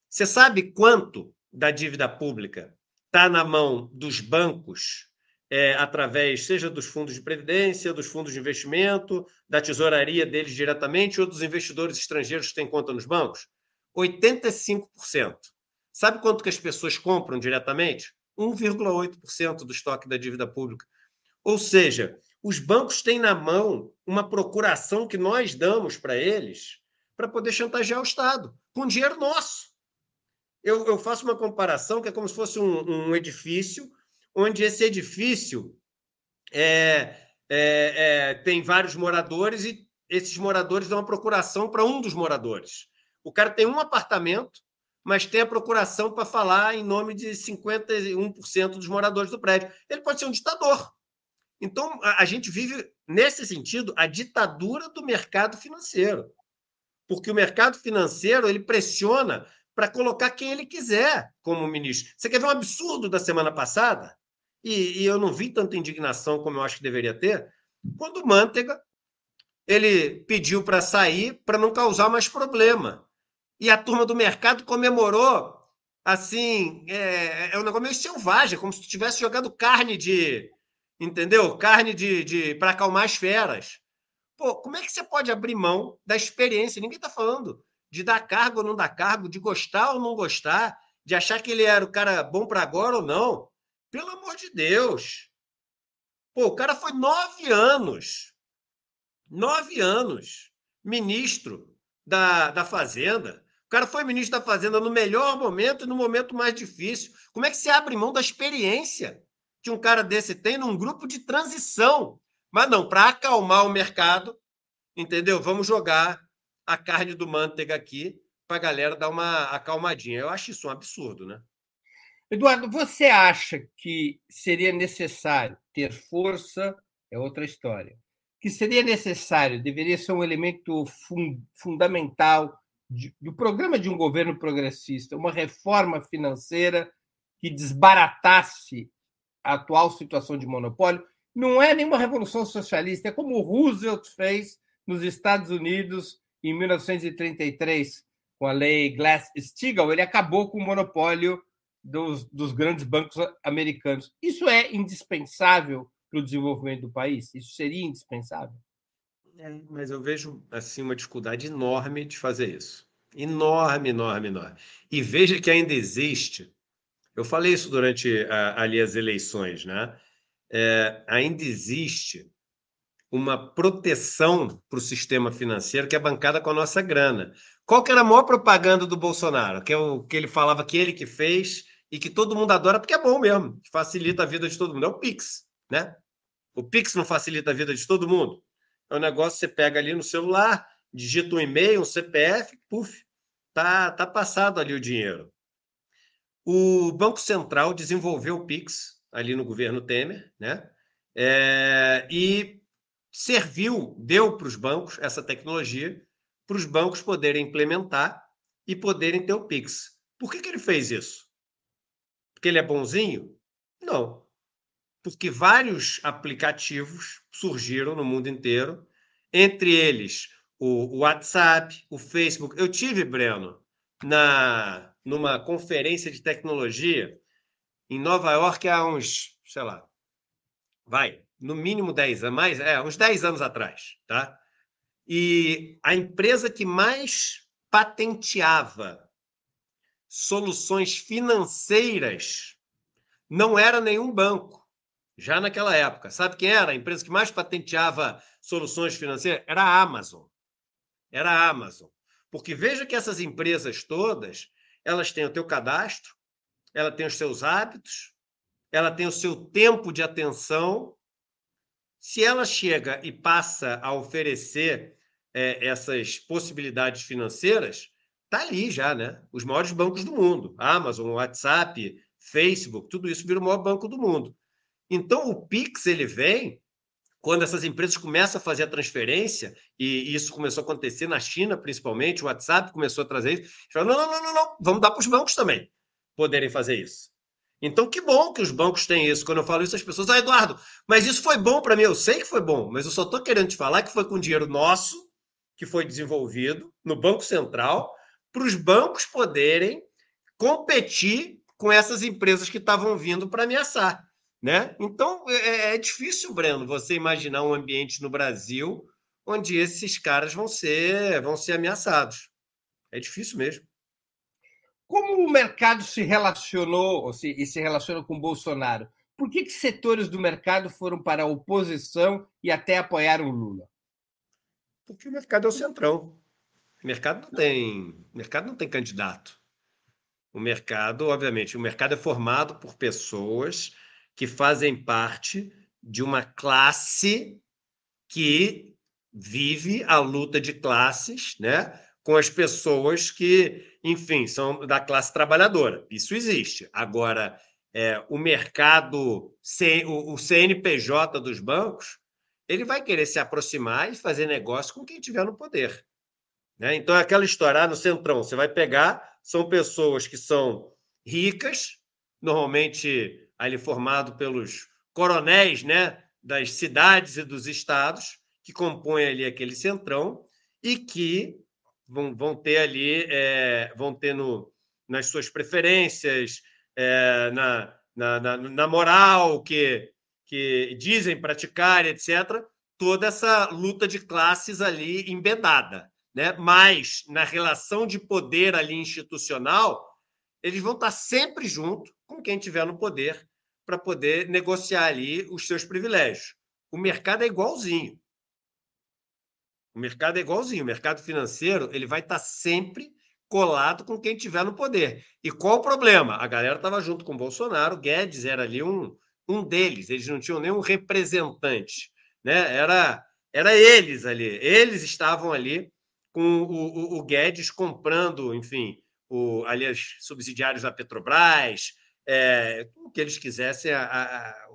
Speaker 3: Você sabe quanto da dívida pública está na mão dos bancos é, através, seja dos fundos de previdência, dos fundos de investimento, da tesouraria deles diretamente ou dos investidores estrangeiros que têm conta nos bancos? 85%. Sabe quanto que as pessoas compram diretamente? 1,8% do estoque da dívida pública. Ou seja, os bancos têm na mão uma procuração que nós damos para eles para poder chantagear o Estado, com dinheiro nosso. Eu, eu, faço uma comparação que é como se fosse um, um edifício onde esse edifício é, é, é, tem vários moradores e esses moradores dão uma procuração para um dos moradores. O cara tem um apartamento, mas tem a procuração para falar em nome de 51% dos moradores do prédio. Ele pode ser um ditador. Então, a, a gente vive, nesse sentido, a ditadura do mercado financeiro. Porque o mercado financeiro ele pressiona para colocar quem ele quiser como ministro. Você quer ver um absurdo da semana passada? e, e eu não vi tanta indignação como eu acho que deveria ter, quando o Mantega ele pediu para sair para não causar mais problema. E a turma do mercado comemorou assim, é, é um negócio meio selvagem, como se tivesse jogado carne de, entendeu? Carne de, de para acalmar as feras. Pô, como é que você pode abrir mão da experiência? Ninguém está falando de dar cargo ou não dar cargo, de gostar ou não gostar, de achar que ele era o cara bom para agora ou não. Pelo amor de Deus. Pô, o cara foi nove anos. Nove anos. Ministro da, da Fazenda. Cara foi ministro da Fazenda no melhor momento e no momento mais difícil. Como é que você abre mão da experiência que um cara desse tem num grupo de transição? Mas não, para acalmar o mercado, entendeu? Vamos jogar a carne do manteiga aqui para a galera dar uma acalmadinha. Eu acho isso um absurdo, né?
Speaker 2: Eduardo, você acha que seria necessário ter força? É outra história. Que seria necessário, deveria ser um elemento fun fundamental de, do programa de um governo progressista, uma reforma financeira que desbaratasse a atual situação de monopólio. Não é nenhuma revolução socialista, é como Roosevelt fez nos Estados Unidos em 1933, com a lei Glass-Steagall. Ele acabou com o monopólio dos, dos grandes bancos americanos. Isso é indispensável para o desenvolvimento do país? Isso seria indispensável?
Speaker 3: É, mas eu vejo assim uma dificuldade enorme de fazer isso. Enorme, enorme, enorme. E veja que ainda existe. Eu falei isso durante a, ali as eleições, né? É, ainda existe uma proteção para o sistema financeiro que é bancada com a nossa grana. Qual que era a maior propaganda do Bolsonaro? Que, é o, que ele falava que ele que fez e que todo mundo adora porque é bom mesmo, facilita a vida de todo mundo. É o Pix, né? O Pix não facilita a vida de todo mundo. É um negócio que você pega ali no celular, digita um e-mail, um CPF, puf, tá, tá passado ali o dinheiro. O Banco Central desenvolveu o Pix ali no governo Temer, né? É, e serviu, deu para os bancos essa tecnologia, para os bancos poderem implementar e poderem ter o Pix. Por que, que ele fez isso? Porque ele é bonzinho? Não. Porque vários aplicativos surgiram no mundo inteiro, entre eles o WhatsApp, o Facebook. Eu tive, Breno, na numa conferência de tecnologia em Nova York há uns, sei lá, vai, no mínimo 10 anos, mais, é, uns 10 anos atrás, tá? E a empresa que mais patenteava soluções financeiras não era nenhum banco, já naquela época. Sabe quem era? A empresa que mais patenteava soluções financeiras? Era a Amazon. Era a Amazon. Porque veja que essas empresas todas, elas têm o teu cadastro, ela tem os seus hábitos, ela tem o seu tempo de atenção. Se ela chega e passa a oferecer é, essas possibilidades financeiras, Está ali já, né? Os maiores bancos do mundo. Amazon, WhatsApp, Facebook, tudo isso vira o maior banco do mundo. Então, o Pix, ele vem quando essas empresas começam a fazer a transferência, e isso começou a acontecer na China, principalmente, o WhatsApp começou a trazer isso. Não, não, não, não, vamos dar para os bancos também poderem fazer isso. Então, que bom que os bancos têm isso. Quando eu falo isso, as pessoas, ah, Eduardo, mas isso foi bom para mim. Eu sei que foi bom, mas eu só estou querendo te falar que foi com dinheiro nosso, que foi desenvolvido no Banco Central, para os bancos poderem competir com essas empresas que estavam vindo para ameaçar. Né? Então, é, é, é, difícil, Breno, você imaginar um ambiente no Brasil onde esses caras vão ser, vão ser ameaçados. É difícil mesmo.
Speaker 2: Como o mercado se relacionou se, e se relaciona com Bolsonaro? Por que, que setores do mercado foram para a oposição e até apoiaram Lula?
Speaker 3: Porque o mercado é o centrão. O mercado não tem, mercado não tem candidato. O mercado, obviamente, o mercado é formado por pessoas que fazem parte de uma classe que vive a luta de classes, né? Com as pessoas que, enfim, são da classe trabalhadora. Isso existe. Agora, é, o mercado, o CNPJ dos bancos, ele vai querer se aproximar e fazer negócio com quem estiver no poder. Né? Então, é aquela história ah, no centrão, você vai pegar, são pessoas que são ricas, normalmente ali formado pelos coronéis né, das cidades e dos estados, que compõem ali aquele centrão, e que vão, vão ter ali, é, vão ter no, nas suas preferências, é, na, na, na, na moral que, que dizem praticar, etc., toda essa luta de classes ali embedada né? mas na relação de poder ali institucional, eles vão estar sempre junto com quem tiver no poder para poder negociar ali os seus privilégios. O mercado é igualzinho. O mercado é igualzinho. O mercado financeiro ele vai estar sempre colado com quem tiver no poder. E qual o problema? A galera estava junto com o Bolsonaro, Guedes era ali um, um deles, eles não tinham nenhum representante. Né? Era, era eles ali, eles estavam ali com o, o, o Guedes comprando, enfim, o, ali subsidiários da Petrobras, é, o que eles quisessem, a, a, a,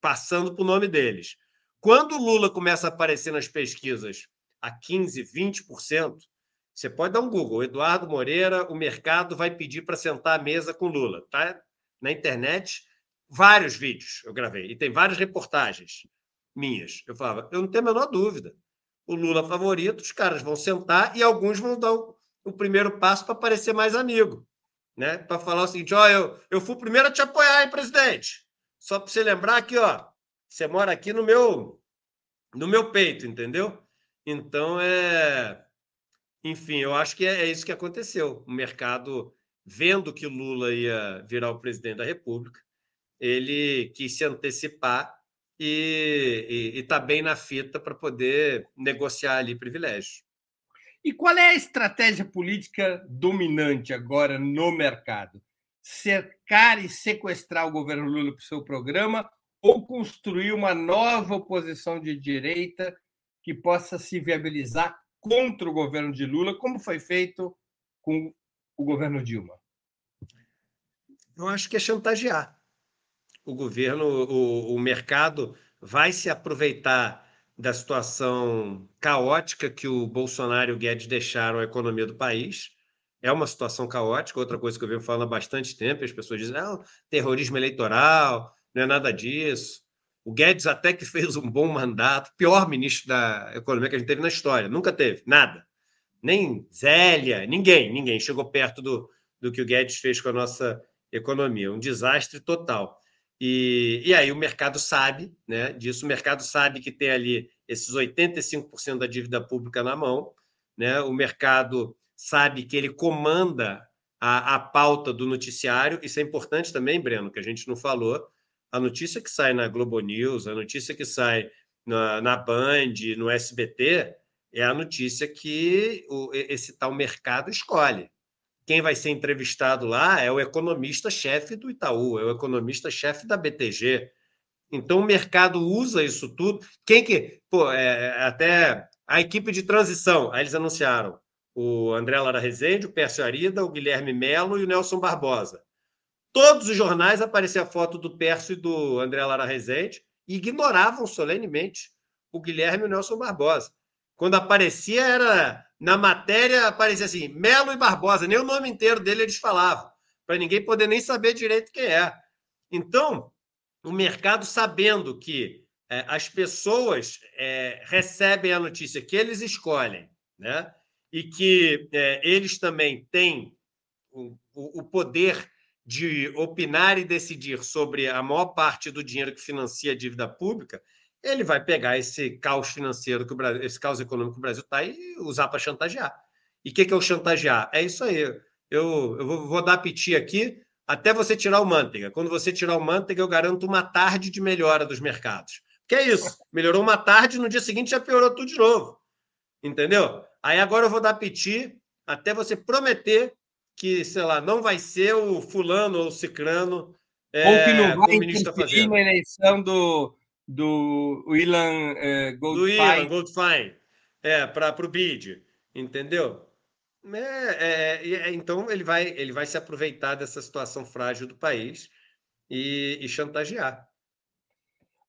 Speaker 3: passando para o nome deles. Quando o Lula começa a aparecer nas pesquisas a 15%, 20%, você pode dar um Google. Eduardo Moreira, o mercado vai pedir para sentar à mesa com Lula. Tá na internet, vários vídeos eu gravei. E tem várias reportagens minhas. Eu falava, eu não tenho a menor dúvida. O Lula favorito, os caras vão sentar e alguns vão dar o, o primeiro passo para parecer mais amigo. Né? Para falar o seguinte: ó, eu, eu fui o primeiro a te apoiar, hein, presidente? Só para você lembrar aqui, ó, você mora aqui no meu no meu peito, entendeu? Então é enfim, eu acho que é, é isso que aconteceu. O mercado, vendo que Lula ia virar o presidente da República, ele quis se antecipar e está bem na fita para poder negociar ali privilégios.
Speaker 2: E qual é a estratégia política dominante agora no mercado? Cercar e sequestrar o governo Lula para o seu programa ou construir uma nova oposição de direita que possa se viabilizar contra o governo de Lula, como foi feito com o governo Dilma?
Speaker 3: Eu acho que é chantagear. O governo, o, o mercado vai se aproveitar da situação caótica que o Bolsonaro e o Guedes deixaram a economia do país. É uma situação caótica, outra coisa que eu venho falando há bastante tempo, as pessoas dizem, ah, terrorismo eleitoral, não é nada disso. O Guedes até que fez um bom mandato, pior ministro da economia que a gente teve na história, nunca teve, nada. Nem Zélia, ninguém, ninguém chegou perto do, do que o Guedes fez com a nossa economia, um desastre total. E, e aí o mercado sabe né, disso, o mercado sabe que tem ali esses 85% da dívida pública na mão, né, o mercado sabe que ele comanda a, a pauta do noticiário, isso é importante também, Breno, que a gente não falou, a notícia que sai na Globo News, a notícia que sai na, na Band, no SBT, é a notícia que o, esse tal mercado escolhe. Quem vai ser entrevistado lá é o economista-chefe do Itaú, é o economista-chefe da BTG. Então o mercado usa isso tudo. Quem que. Pô, é, é até a equipe de transição, aí eles anunciaram o André Lara Rezende, o Pércio Arida, o Guilherme Melo e o Nelson Barbosa todos os jornais aparecia a foto do Pércio e do André Lara Rezende e ignoravam solenemente o Guilherme e o Nelson Barbosa. Quando aparecia, era na matéria, aparecia assim, Melo e Barbosa, nem o nome inteiro dele eles falavam, para ninguém poder nem saber direito quem é. Então, o mercado sabendo que é, as pessoas é, recebem a notícia que eles escolhem, né? E que é, eles também têm o, o poder de opinar e decidir sobre a maior parte do dinheiro que financia a dívida pública, ele vai pegar esse caos financeiro, que o Brasil, esse caos econômico que o Brasil está e usar para chantagear. E o que, que é o chantagear? É isso aí. Eu, eu vou, vou dar piti aqui até você tirar o manteiga. Quando você tirar o manteiga, eu garanto uma tarde de melhora dos mercados. Que é isso? Melhorou uma tarde, no dia seguinte já piorou tudo de novo. Entendeu? Aí agora eu vou dar piti até você prometer que, sei lá, não vai ser o fulano ou o cicrano.
Speaker 2: É, ou que não vai interferir na eleição do, do Willan é, Goldfein. Do Ilan
Speaker 3: Goldfein, é, para o BID, entendeu? É, é, é, então ele vai, ele vai se aproveitar dessa situação frágil do país e, e chantagear.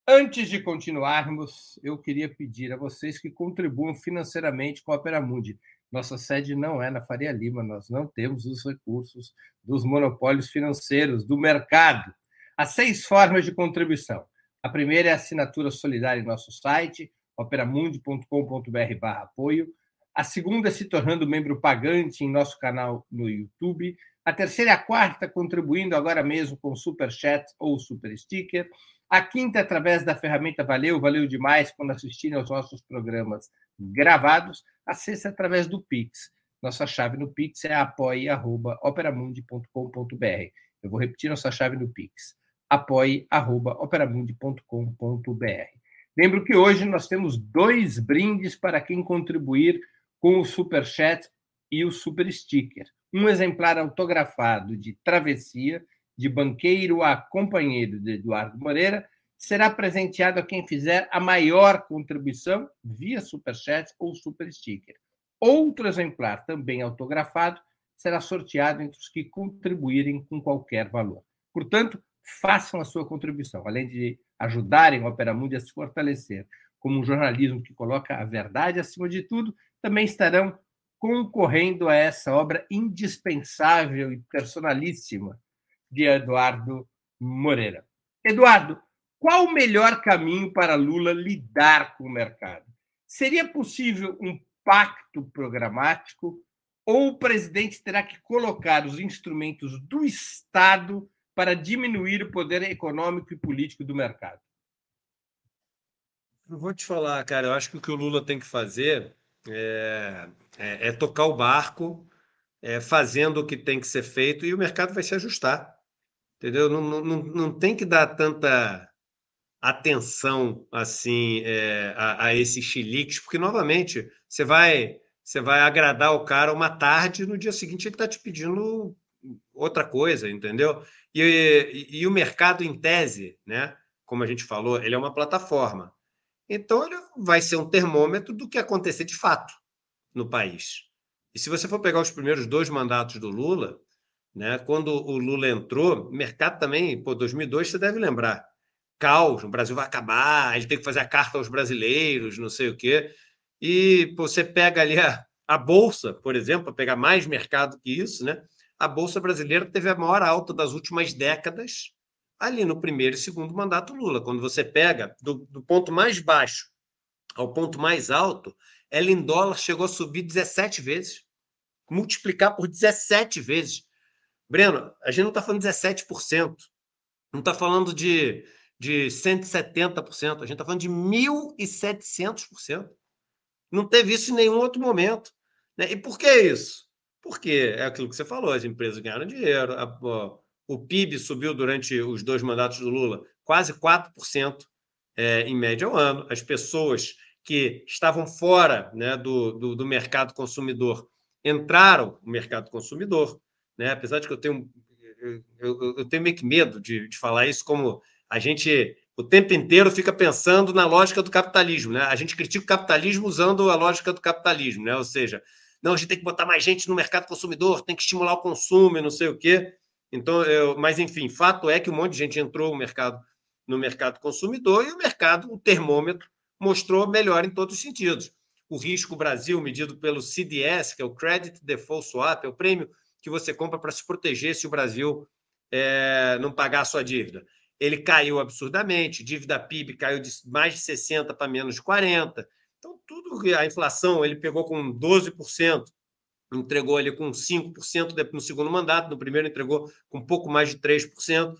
Speaker 2: Antes de continuarmos, eu queria pedir a vocês que contribuam financeiramente com a Opera Mundi. Nossa sede não é na Faria Lima, nós não temos os recursos dos monopólios financeiros, do mercado. Há seis formas de contribuição. A primeira é a assinatura solidária em nosso site, operamundi.com.br apoio. A segunda é se tornando membro pagante em nosso canal no YouTube. A terceira e a quarta, contribuindo agora mesmo com Super Chat ou Super Sticker. A quinta, através da ferramenta Valeu, valeu demais quando assistirem aos nossos programas gravados. A sexta, através do Pix. Nossa chave no Pix é apoie.operamundi.com.br. Eu vou repetir nossa chave no Pix. apoie.operamundi.com.br. Lembro que hoje nós temos dois brindes para quem contribuir com o Super Chat e o Super Sticker. Um exemplar autografado de Travessia, de banqueiro a companheiro de Eduardo Moreira, será presenteado a quem fizer a maior contribuição via Superchat ou Super Sticker. Outro exemplar, também autografado, será sorteado entre os que contribuírem com qualquer valor. Portanto, façam a sua contribuição, além de ajudarem o Opera Mundi a se fortalecer como um jornalismo que coloca a verdade acima de tudo, também estarão concorrendo a essa obra indispensável e personalíssima de Eduardo Moreira. Eduardo, qual o melhor caminho para Lula lidar com o mercado? Seria possível um pacto programático ou o presidente terá que colocar os instrumentos do Estado para diminuir o poder econômico e político do mercado?
Speaker 3: Eu vou te falar, cara, eu acho que o que o Lula tem que fazer é, é, é tocar o barco, é, fazendo o que tem que ser feito e o mercado vai se ajustar. Entendeu? Não, não, não tem que dar tanta atenção assim é, a, a esses chiliques, porque novamente você vai você vai agradar o cara uma tarde no dia seguinte ele está te pedindo outra coisa, entendeu? E, e, e, o mercado em tese, né? Como a gente falou, ele é uma plataforma. Então ele vai ser um termômetro do que acontecer de fato no país. E se você for pegar os primeiros dois mandatos do Lula, né? Quando o Lula entrou, mercado também, pô, 2002 você deve lembrar caos, o Brasil vai acabar, ele tem que fazer a carta aos brasileiros, não sei o quê. E você pega ali a, a Bolsa, por exemplo, para pegar mais mercado que isso, né? A Bolsa brasileira teve a maior alta das últimas décadas ali no primeiro e segundo mandato Lula. Quando você pega do, do ponto mais baixo ao ponto mais alto, ela em dólar chegou a subir 17 vezes. Multiplicar por 17 vezes. Breno, a gente não está falando de 17%. Não está falando de de 170%, a gente está falando de 1.700%. Não teve isso em nenhum outro momento. Né? E por que isso? Porque é aquilo que você falou: as empresas ganharam dinheiro, a, a, o PIB subiu durante os dois mandatos do Lula quase 4% é, em média ao ano, as pessoas que estavam fora né, do, do, do mercado consumidor entraram no mercado consumidor, né? apesar de que eu tenho, eu, eu, tenho meio que medo de, de falar isso como a gente o tempo inteiro fica pensando na lógica do capitalismo, né? A gente critica o capitalismo usando a lógica do capitalismo, né? Ou seja, não, a gente tem que botar mais gente no mercado consumidor, tem que estimular o consumo, não sei o quê. Então, eu, mas enfim, fato é que um monte de gente entrou no mercado no mercado consumidor e o mercado, o termômetro mostrou melhor em todos os sentidos. O risco Brasil, medido pelo CDS, que é o Credit Default Swap, é o prêmio que você compra para se proteger se o Brasil é, não pagar a sua dívida ele caiu absurdamente, dívida PIB caiu de mais de 60 para menos de 40. Tudo a inflação ele pegou com 12%, entregou ali com 5% no segundo mandato, no primeiro entregou com um pouco mais de 3%.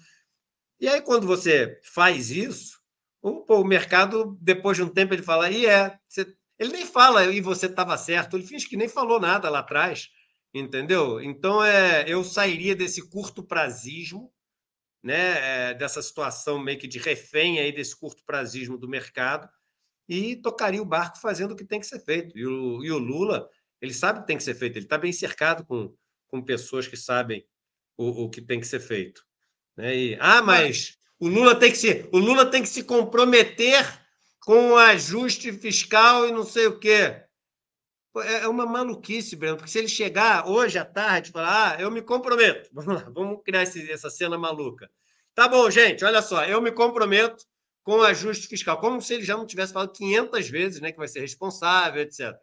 Speaker 3: E aí, quando você faz isso, o, o mercado, depois de um tempo, ele fala, e é, você... ele nem fala, e você estava certo, ele finge que nem falou nada lá atrás, entendeu? Então, é, eu sairia desse curto prazismo, né, é, dessa situação meio que de refém aí desse curto prazismo do mercado e tocaria o barco fazendo o que tem que ser feito. E o, e o Lula, ele sabe o que tem que ser feito, ele está bem cercado com, com pessoas que sabem o, o que tem que ser feito. Né? E, ah, mas o Lula tem que se, o Lula tem que se comprometer com o ajuste fiscal e não sei o quê. É, é uma maluquice, Breno, porque se ele chegar hoje à tarde e falar, ah, eu me comprometo, vamos lá, vamos criar esse, essa cena maluca. Tá bom, gente, olha só, eu me comprometo com ajuste fiscal, como se ele já não tivesse falado 500 vezes, né, que vai ser responsável, etc.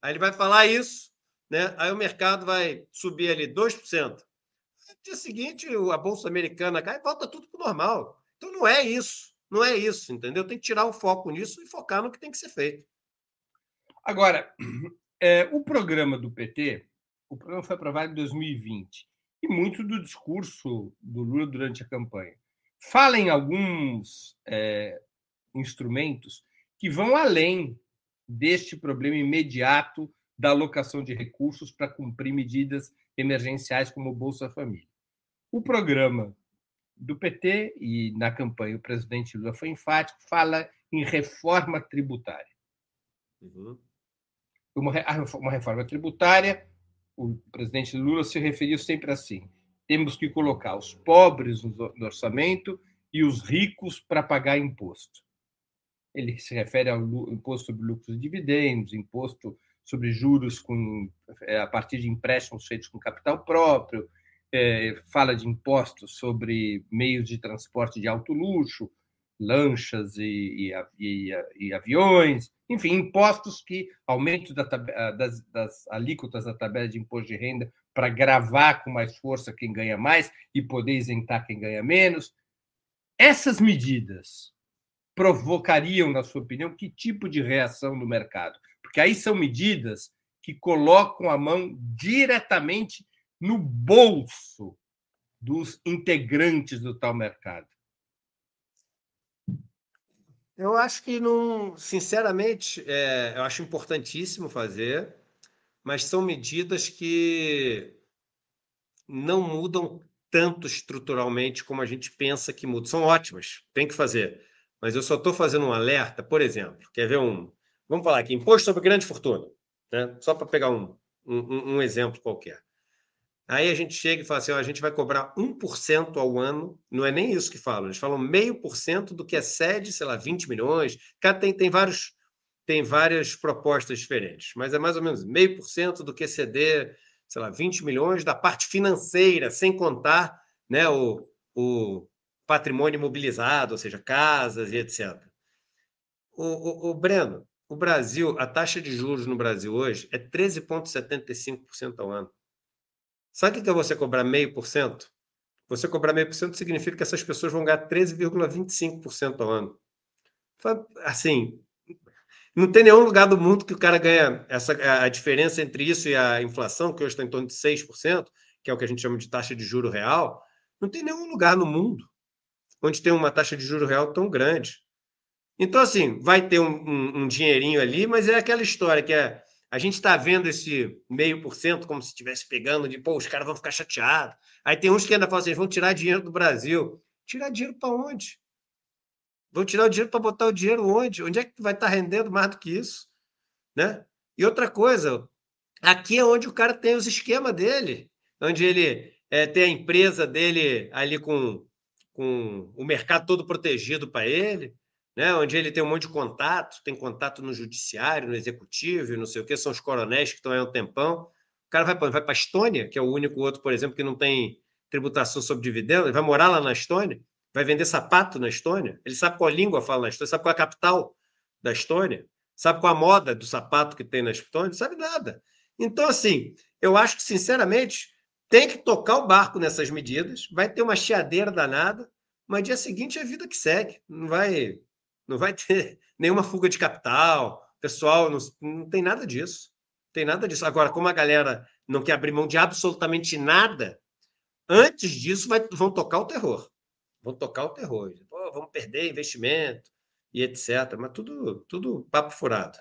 Speaker 3: Aí ele vai falar isso, né, aí o mercado vai subir ali 2%. No dia seguinte, a Bolsa Americana cai e volta tudo para o normal. Então não é isso, não é isso, entendeu? Tem que tirar o foco nisso e focar no que tem que ser feito.
Speaker 2: Agora, é, o programa do PT, o programa foi aprovado em 2020, e muito do discurso do Lula durante a campanha fala em alguns é, instrumentos que vão além deste problema imediato da alocação de recursos para cumprir medidas emergenciais como o Bolsa Família. O programa do PT e na campanha o presidente Lula foi enfático, fala em reforma tributária. Uhum uma, uma reforma tributária, o presidente Lula se referiu sempre assim: temos que colocar os pobres no orçamento e os ricos para pagar imposto. Ele se refere ao imposto sobre lucros e dividendos, imposto sobre juros com, é, a partir de empréstimos feitos com capital próprio, é, fala de impostos sobre meios de transporte de alto luxo, lanchas e, e, e, e aviões, enfim, impostos que aumento da, das, das alíquotas da tabela de imposto de renda para gravar com mais força quem ganha mais e poder isentar quem ganha menos. Essas medidas provocariam, na sua opinião, que tipo de reação no mercado? Porque aí são medidas que colocam a mão diretamente no bolso dos integrantes do tal mercado.
Speaker 3: Eu acho que não, sinceramente, é, eu acho importantíssimo fazer, mas são medidas que não mudam tanto estruturalmente como a gente pensa que muda. São ótimas, tem que fazer. Mas eu só estou fazendo um alerta, por exemplo, quer ver um. Vamos falar aqui, imposto sobre grande fortuna, né? só para pegar um, um, um exemplo qualquer. Aí a gente chega e fala assim: ó, a gente vai cobrar 1% ao ano, não é nem isso que falam, eles falam meio por cento do que excede, sei lá, 20 milhões. Cada tem, tem, vários, tem várias propostas diferentes, mas é mais ou menos meio por cento do que exceder, sei lá, 20 milhões da parte financeira, sem contar né, o, o patrimônio imobilizado, ou seja, casas e etc. O, o, o Breno, o Brasil, a taxa de juros no Brasil hoje é 13,75% ao ano. Sabe o que é você cobrar meio por cento? Você cobrar meio por cento significa que essas pessoas vão ganhar 13,25% ao ano. Assim, não tem nenhum lugar do mundo que o cara ganha essa, a diferença entre isso e a inflação, que hoje está em torno de 6%, que é o que a gente chama de taxa de juro real. Não tem nenhum lugar no mundo onde tem uma taxa de juro real tão grande. Então, assim, vai ter um, um, um dinheirinho ali, mas é aquela história que é a gente está vendo esse meio por cento como se estivesse pegando de, pô, os caras vão ficar chateados. Aí tem uns que ainda falam assim, vão tirar dinheiro do Brasil. Tirar dinheiro para onde? Vão tirar o dinheiro para botar o dinheiro onde? Onde é que vai estar tá rendendo mais do que isso? Né? E outra coisa, aqui é onde o cara tem os esquemas dele, onde ele é, tem a empresa dele ali com, com o mercado todo protegido para ele, né, onde ele tem um monte de contato, tem contato no judiciário, no executivo, não sei o que, são os coronéis que estão aí há um tempão. O cara vai, vai para a Estônia, que é o único outro, por exemplo, que não tem tributação sobre dividendos, ele vai morar lá na Estônia, vai vender sapato na Estônia, ele sabe qual língua fala na Estônia, sabe qual é a capital da Estônia, sabe qual a moda do sapato que tem na Estônia, não sabe nada. Então, assim, eu acho que, sinceramente, tem que tocar o barco nessas medidas, vai ter uma chiadeira danada, mas dia seguinte é a vida que segue, não vai não vai ter nenhuma fuga de capital, pessoal, não, não tem nada disso. Tem nada disso. Agora, como a galera não quer abrir mão de absolutamente nada, antes disso vai, vão tocar o terror. Vão tocar o terror. Pô, vamos perder investimento e etc. Mas tudo, tudo papo furado.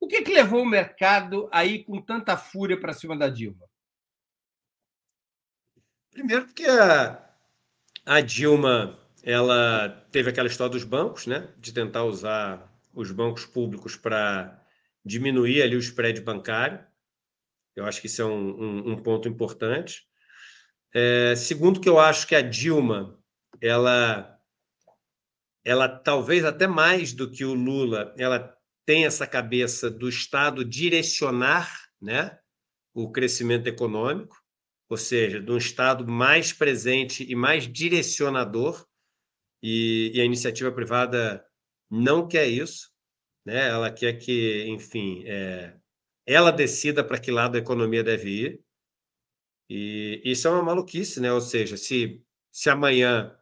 Speaker 2: O que, que levou o mercado aí com tanta fúria para cima da Dilma?
Speaker 3: Primeiro porque a, a Dilma ela teve aquela história dos bancos, né? De tentar usar os bancos públicos para diminuir ali o spread bancário. Eu acho que isso é um, um, um ponto importante. É, segundo, que eu acho que a Dilma, ela, ela talvez até mais do que o Lula, ela tem essa cabeça do Estado direcionar, né, o crescimento econômico, ou seja, de um Estado mais presente e mais direcionador e, e a iniciativa privada não quer isso, né? Ela quer que, enfim, é, ela decida para que lado a economia deve ir. E isso é uma maluquice, né? Ou seja, se, se amanhã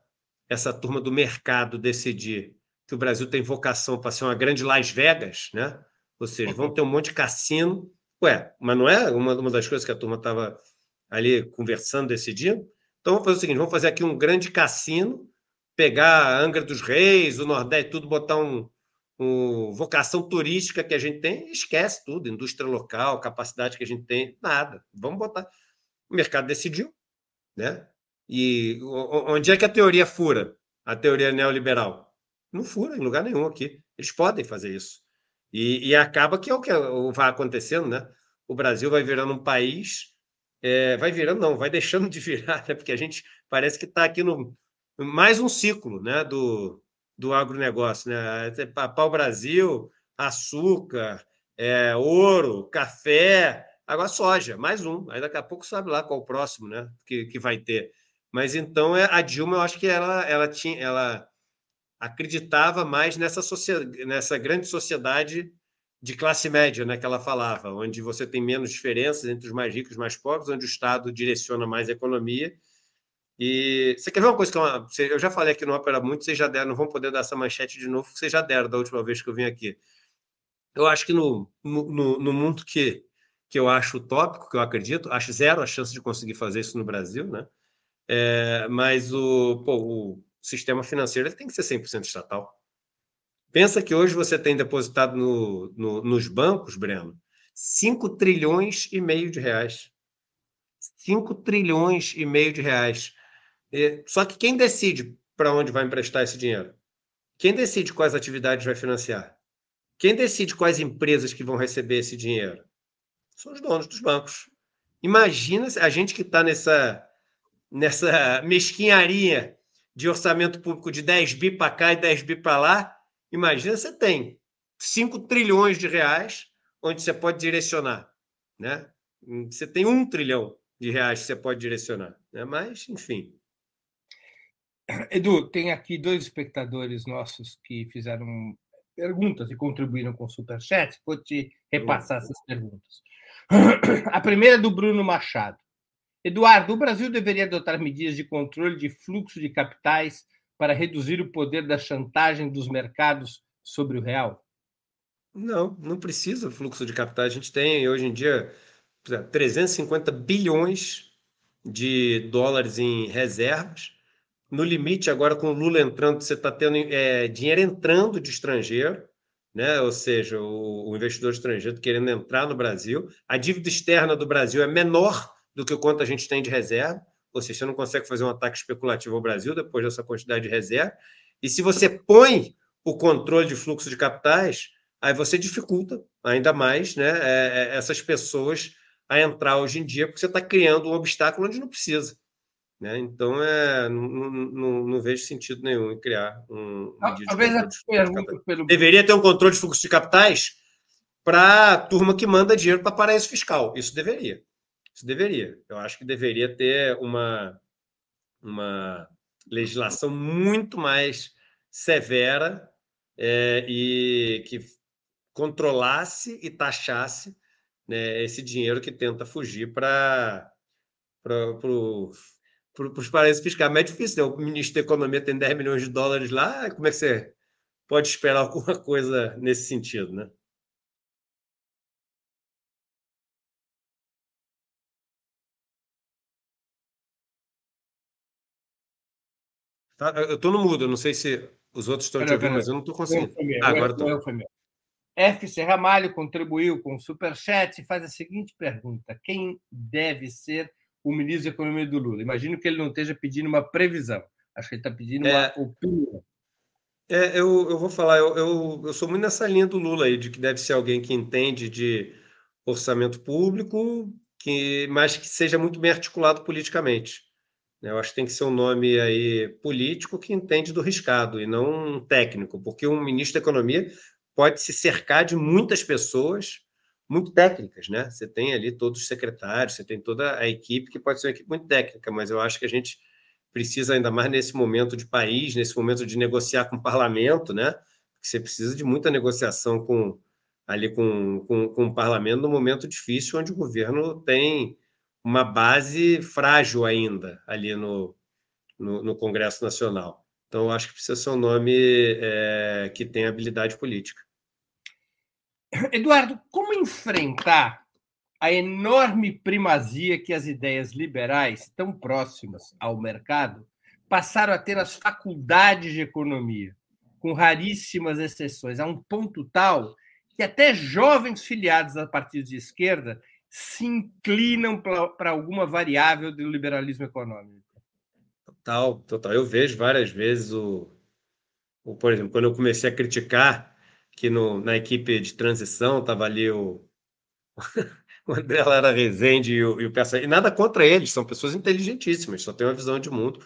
Speaker 3: essa turma do mercado decidir que o Brasil tem vocação para ser uma grande Las Vegas, né? Ou seja, vão ter um monte de cassino. Ué, mas não é uma, uma das coisas que a turma estava ali conversando, decidindo? Então vamos fazer o seguinte: vamos fazer aqui um grande cassino pegar a Angra dos Reis, o Nordeste, tudo, botar um, um, vocação turística que a gente tem, esquece tudo, indústria local, capacidade que a gente tem, nada. Vamos botar. O mercado decidiu, né? E onde é que a teoria fura? A teoria neoliberal? Não fura em lugar nenhum aqui. Eles podem fazer isso. E, e acaba que é o que vai acontecendo, né? O Brasil vai virando um país, é, vai virando, não, vai deixando de virar, né? porque a gente parece que está aqui no, mais um ciclo né, do, do agronegócio. Né? Pau-Brasil, açúcar, é, ouro, café, Agora, soja, mais um. Aí daqui a pouco sabe lá qual o próximo, né? Que, que vai ter. Mas então é, a Dilma, eu acho que ela, ela tinha, ela acreditava mais nessa, sociedade, nessa grande sociedade de classe média, né, que ela falava, onde você tem menos diferenças entre os mais ricos e os mais pobres, onde o Estado direciona mais a economia. E você quer ver uma coisa que eu, eu já falei aqui no Opera Muito, vocês já deram, não vão poder dar essa manchete de novo, vocês já deram da última vez que eu vim aqui. Eu acho que no, no, no mundo que, que eu acho utópico, que eu acredito, acho zero a chance de conseguir fazer isso no Brasil, né? É, mas o, pô, o sistema financeiro tem que ser 100% estatal. Pensa que hoje você tem depositado no, no, nos bancos, Breno, 5 trilhões e meio de reais. 5 trilhões e meio de reais. E, só que quem decide para onde vai emprestar esse dinheiro? Quem decide quais atividades vai financiar? Quem decide quais empresas que vão receber esse dinheiro? São os donos dos bancos. Imagina a gente que está nessa, nessa mesquinharia de orçamento público de 10 bi para cá e 10 bi para lá. Imagina você tem 5 trilhões de reais onde você pode direcionar. Né? Você tem um trilhão de reais que você pode direcionar. Né? Mas, enfim.
Speaker 2: Edu, tem aqui dois espectadores nossos que fizeram perguntas e contribuíram com o Superchat. Vou te repassar essas perguntas. A primeira é do Bruno Machado. Eduardo, o Brasil deveria adotar medidas de controle de fluxo de capitais para reduzir o poder da chantagem dos mercados sobre o real?
Speaker 3: Não, não precisa fluxo de capitais. A gente tem hoje em dia 350 bilhões de dólares em reservas. No limite, agora com o Lula entrando, você está tendo é, dinheiro entrando de estrangeiro né? ou seja, o, o investidor estrangeiro querendo entrar no Brasil. A dívida externa do Brasil é menor do que o quanto a gente tem de reserva, ou seja, você não consegue fazer um ataque especulativo ao Brasil depois dessa quantidade de reserva. E se você põe o controle de fluxo de capitais, aí você dificulta ainda mais né, é, é, essas pessoas a entrar hoje em dia, porque você está criando um obstáculo onde não precisa. Né? Então, é, não, não, não, vejo sentido nenhum em criar um.
Speaker 2: Talvez a pergunta pelo.
Speaker 3: Deveria ter um controle de fluxo de capitais para a turma que manda dinheiro para paraíso fiscal. Isso deveria. Isso deveria. Eu acho que deveria ter uma, uma legislação muito mais severa é, e que controlasse e taxasse né, esse dinheiro que tenta fugir para o para os paraísos fiscais. Mas é difícil, né? O ministro da Economia tem 10 milhões de dólares lá, como é que você pode esperar alguma coisa nesse sentido, né? Tá, eu estou no mudo, não sei se os outros estão te ouvindo, mas eu não estou conseguindo.
Speaker 2: Ah, agora estou. F. Serramalho contribuiu com o Superchat e faz a seguinte pergunta: quem deve ser o ministro da Economia do Lula. Imagino que ele não esteja pedindo uma previsão. Acho que ele está pedindo uma é, opinião.
Speaker 3: É, eu, eu vou falar, eu, eu, eu, sou muito nessa linha do Lula aí, de que deve ser alguém que entende de orçamento público, que, mas que seja muito bem articulado politicamente. Eu acho que tem que ser um nome aí político que entende do riscado e não um técnico, porque um ministro da Economia pode se cercar de muitas pessoas muito técnicas, né? Você tem ali todos os secretários, você tem toda a equipe que pode ser uma equipe muito técnica, mas eu acho que a gente precisa ainda mais nesse momento de país, nesse momento de negociar com o parlamento, né? Você precisa de muita negociação com ali com, com, com o parlamento no momento difícil onde o governo tem uma base frágil ainda ali no, no, no Congresso Nacional. Então, acho que precisa ser um nome é, que tenha habilidade política.
Speaker 2: Eduardo, como enfrentar a enorme primazia que as ideias liberais, tão próximas ao mercado, passaram a ter nas faculdades de economia, com raríssimas exceções, a um ponto tal que até jovens filiados a partidos de esquerda se inclinam para alguma variável do liberalismo econômico.
Speaker 3: Total, total. Eu vejo várias vezes o, o por exemplo, quando eu comecei a criticar que no, na equipe de transição estava ali o, o André Lara Rezende e o, e o Peça. E nada contra eles, são pessoas inteligentíssimas, só têm uma visão de mundo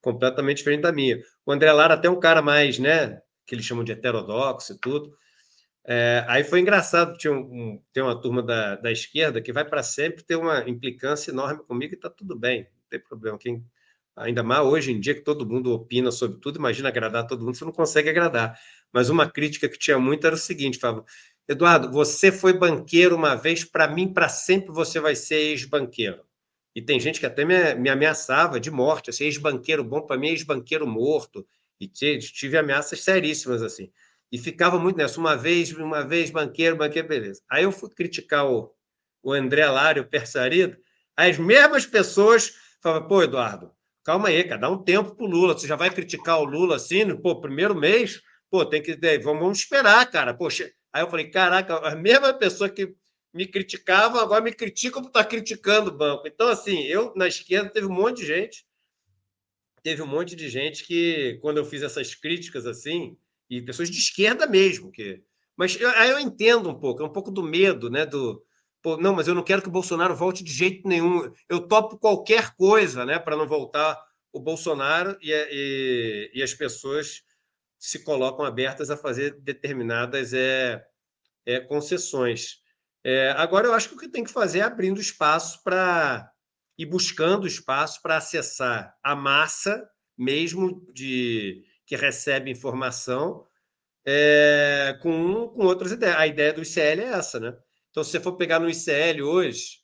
Speaker 3: completamente diferente da minha. O André Lara até um cara mais, né, que eles chamam de heterodoxo e tudo. É, aí foi engraçado, tinha um, um, tem uma turma da, da esquerda que vai para sempre ter uma implicância enorme comigo e está tudo bem, não tem problema. Quem, ainda mais hoje em dia que todo mundo opina sobre tudo, imagina agradar todo mundo, você não consegue agradar. Mas uma crítica que tinha muito era o seguinte, falava, Eduardo, você foi banqueiro uma vez, para mim, para sempre você vai ser ex-banqueiro. E tem gente que até me, me ameaçava de morte, assim, ex-banqueiro bom, para mim, ex-banqueiro morto. E tive ameaças seríssimas, assim. E ficava muito nessa, uma vez, uma vez, banqueiro, banqueiro, beleza. Aí eu fui criticar o, o André Lário, o Persarido, as mesmas pessoas falavam, pô, Eduardo, calma aí, cara, dá um tempo pro Lula, você já vai criticar o Lula assim, pô, primeiro mês, pô, tem que, vamos, vamos esperar, cara, poxa. Aí eu falei, caraca, a mesma pessoa que me criticava, agora me critica por estar tá criticando o banco. Então, assim, eu na esquerda teve um monte de gente, teve um monte de gente que, quando eu fiz essas críticas assim, e pessoas de esquerda mesmo. Que... Mas eu, aí eu entendo um pouco, é um pouco do medo, né? Do, pô, não, mas eu não quero que o Bolsonaro volte de jeito nenhum. Eu topo qualquer coisa né, para não voltar o Bolsonaro e, e, e, as pessoas se colocam abertas a fazer determinadas é, é concessões. É, agora, eu acho que o que tem que fazer é abrindo espaço para e buscando espaço para acessar a massa mesmo de que recebe informação é, com, com outras ideias. A ideia do ICL é essa, né? Então, se você for pegar no ICL hoje,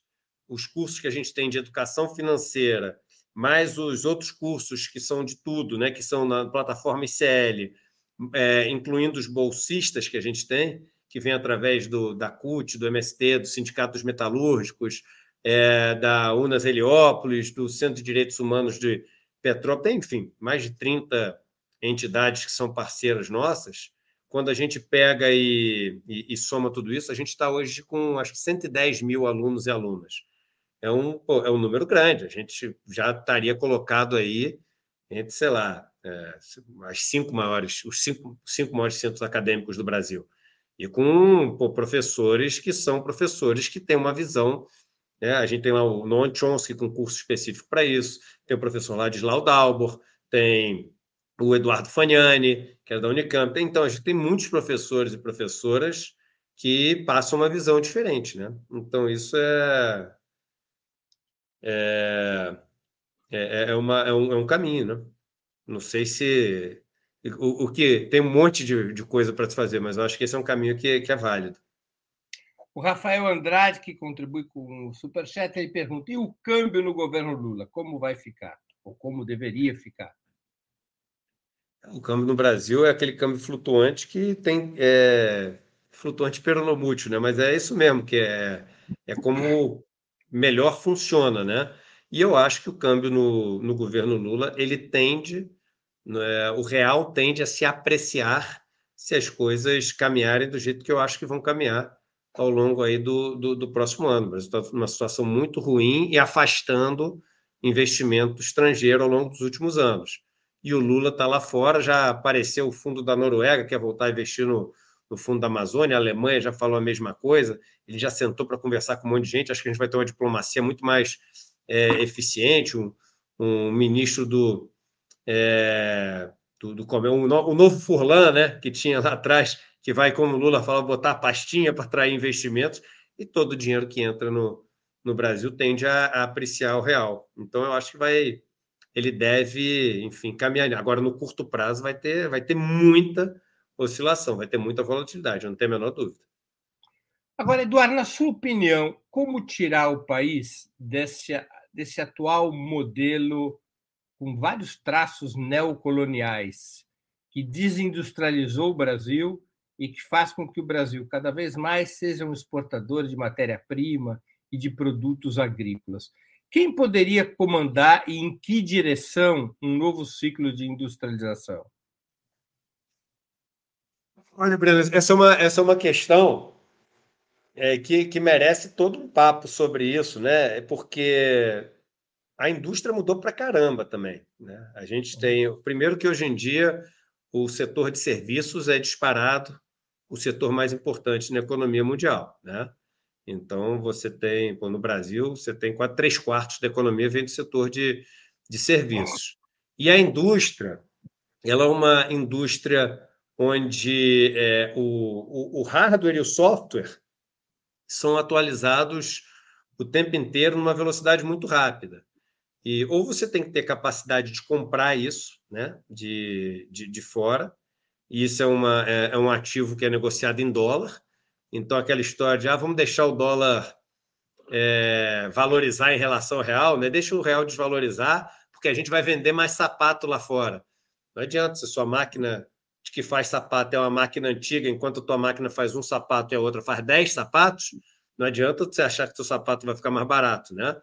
Speaker 3: os cursos que a gente tem de educação financeira, mais os outros cursos que são de tudo, né? Que são na plataforma ICL, é, incluindo os bolsistas que a gente tem, que vem através do, da CUT, do MST, do Sindicato dos Metalúrgicos, é, da Unas Heliópolis, do Centro de Direitos Humanos de Petrópolis, enfim, mais de 30 entidades que são parceiras nossas, quando a gente pega e, e, e soma tudo isso, a gente está hoje com acho que 110 mil alunos e alunas. É um, é um número grande, a gente já estaria colocado aí entre, sei lá, é, as cinco maiores, os cinco, cinco maiores centros acadêmicos do Brasil. E com pô, professores que são professores que têm uma visão. Né? A gente tem lá o Noam Chomsky com curso específico para isso, tem o professor Ladislau Dalbor, tem o Eduardo Fagnani, que é da Unicamp. Então, a gente tem muitos professores e professoras que passam uma visão diferente, né? Então, isso é, é, é, é, uma, é, um, é um caminho, né? Não sei se... O, o que tem um monte de, de coisa para se fazer, mas eu acho que esse é um caminho que, que é válido.
Speaker 2: O Rafael Andrade, que contribui com o Superchat, ele pergunta: e o câmbio no governo Lula, como vai ficar? Ou como deveria ficar?
Speaker 3: O câmbio no Brasil é aquele câmbio flutuante que tem é, flutuante peronomútil, né? Mas é isso mesmo, que é, é como melhor funciona, né? E eu acho que o câmbio no, no governo Lula ele tende, é, o real tende a se apreciar se as coisas caminharem do jeito que eu acho que vão caminhar ao longo aí do, do, do próximo ano. O Brasil está numa situação muito ruim e afastando investimento estrangeiro ao longo dos últimos anos e o Lula está lá fora. Já apareceu o fundo da Noruega, quer voltar a investir no, no fundo da Amazônia, a Alemanha já falou a mesma coisa, ele já sentou para conversar com um monte de gente. Acho que a gente vai ter uma diplomacia muito mais é, eficiente. Um, um, ministro do. É, do, do um, o novo Furlan, né, que tinha lá atrás, que vai, como o Lula fala, botar a pastinha para atrair investimentos, e todo o dinheiro que entra no, no Brasil tende a, a apreciar o real. Então, eu acho que vai ele deve, enfim, caminhar. Agora, no curto prazo, vai ter, vai ter muita oscilação, vai ter muita volatilidade, não tem a menor dúvida.
Speaker 2: Agora, Eduardo, na sua opinião, como tirar o país desse, desse atual modelo com vários traços neocoloniais que desindustrializou o Brasil e que faz com que o Brasil cada vez mais seja um exportador de matéria-prima e de produtos agrícolas? Quem poderia comandar e em que direção um novo ciclo de industrialização?
Speaker 3: Olha, Breno, essa é uma, essa é uma questão é, que, que merece todo um papo sobre isso, né? É porque a indústria mudou para caramba também. Né? A gente tem. Primeiro, que hoje em dia o setor de serviços é disparado o setor mais importante na economia mundial. Né? Então, você tem, no Brasil, você tem quase três quartos da economia vem do setor de, de serviços. E a indústria, ela é uma indústria onde é, o, o, o hardware e o software são atualizados o tempo inteiro numa velocidade muito rápida. E ou você tem que ter capacidade de comprar isso, né, de, de, de fora, e isso é, uma, é, é, um ativo que é negociado em dólar. Então, aquela história de ah, vamos deixar o dólar é, valorizar em relação ao real, né? deixa o real desvalorizar, porque a gente vai vender mais sapato lá fora. Não adianta se sua máquina de que faz sapato é uma máquina antiga, enquanto tua máquina faz um sapato e a outra faz dez sapatos, não adianta você achar que seu sapato vai ficar mais barato, né?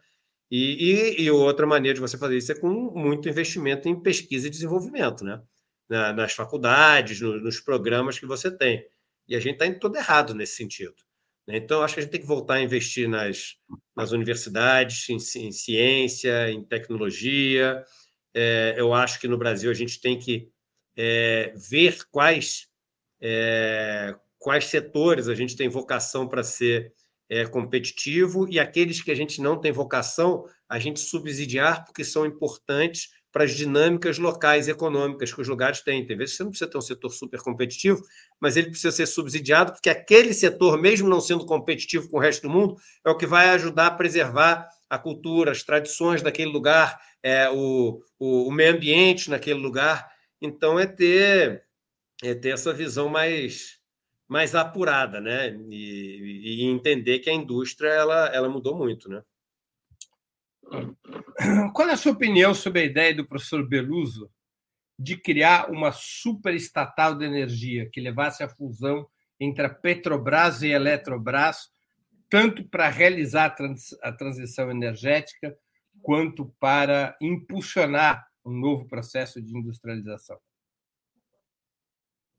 Speaker 3: E, e, e, outra maneira de você fazer isso é com muito investimento em pesquisa e desenvolvimento, né? Na, nas faculdades, no, nos programas que você tem. E a gente está em todo errado nesse sentido. Né? Então, acho que a gente tem que voltar a investir nas, nas universidades, em, em ciência, em tecnologia. É, eu acho que no Brasil a gente tem que é, ver quais, é, quais setores a gente tem vocação para ser é, competitivo e aqueles que a gente não tem vocação, a gente subsidiar porque são importantes para as dinâmicas locais econômicas que os lugares têm. Tem vezes você não precisa ter um setor super competitivo, mas ele precisa ser subsidiado, porque aquele setor, mesmo não sendo competitivo com o resto do mundo, é o que vai ajudar a preservar a cultura, as tradições daquele lugar, é, o, o, o meio ambiente naquele lugar. Então, é ter, é ter essa visão mais, mais apurada, né? E, e, entender que a indústria ela, ela mudou muito, né?
Speaker 2: Qual é a sua opinião sobre a ideia do professor Beluso de criar uma superestatal de energia que levasse à fusão entre a Petrobras e a Eletrobras, tanto para realizar a, trans, a transição energética, quanto para impulsionar um novo processo de industrialização?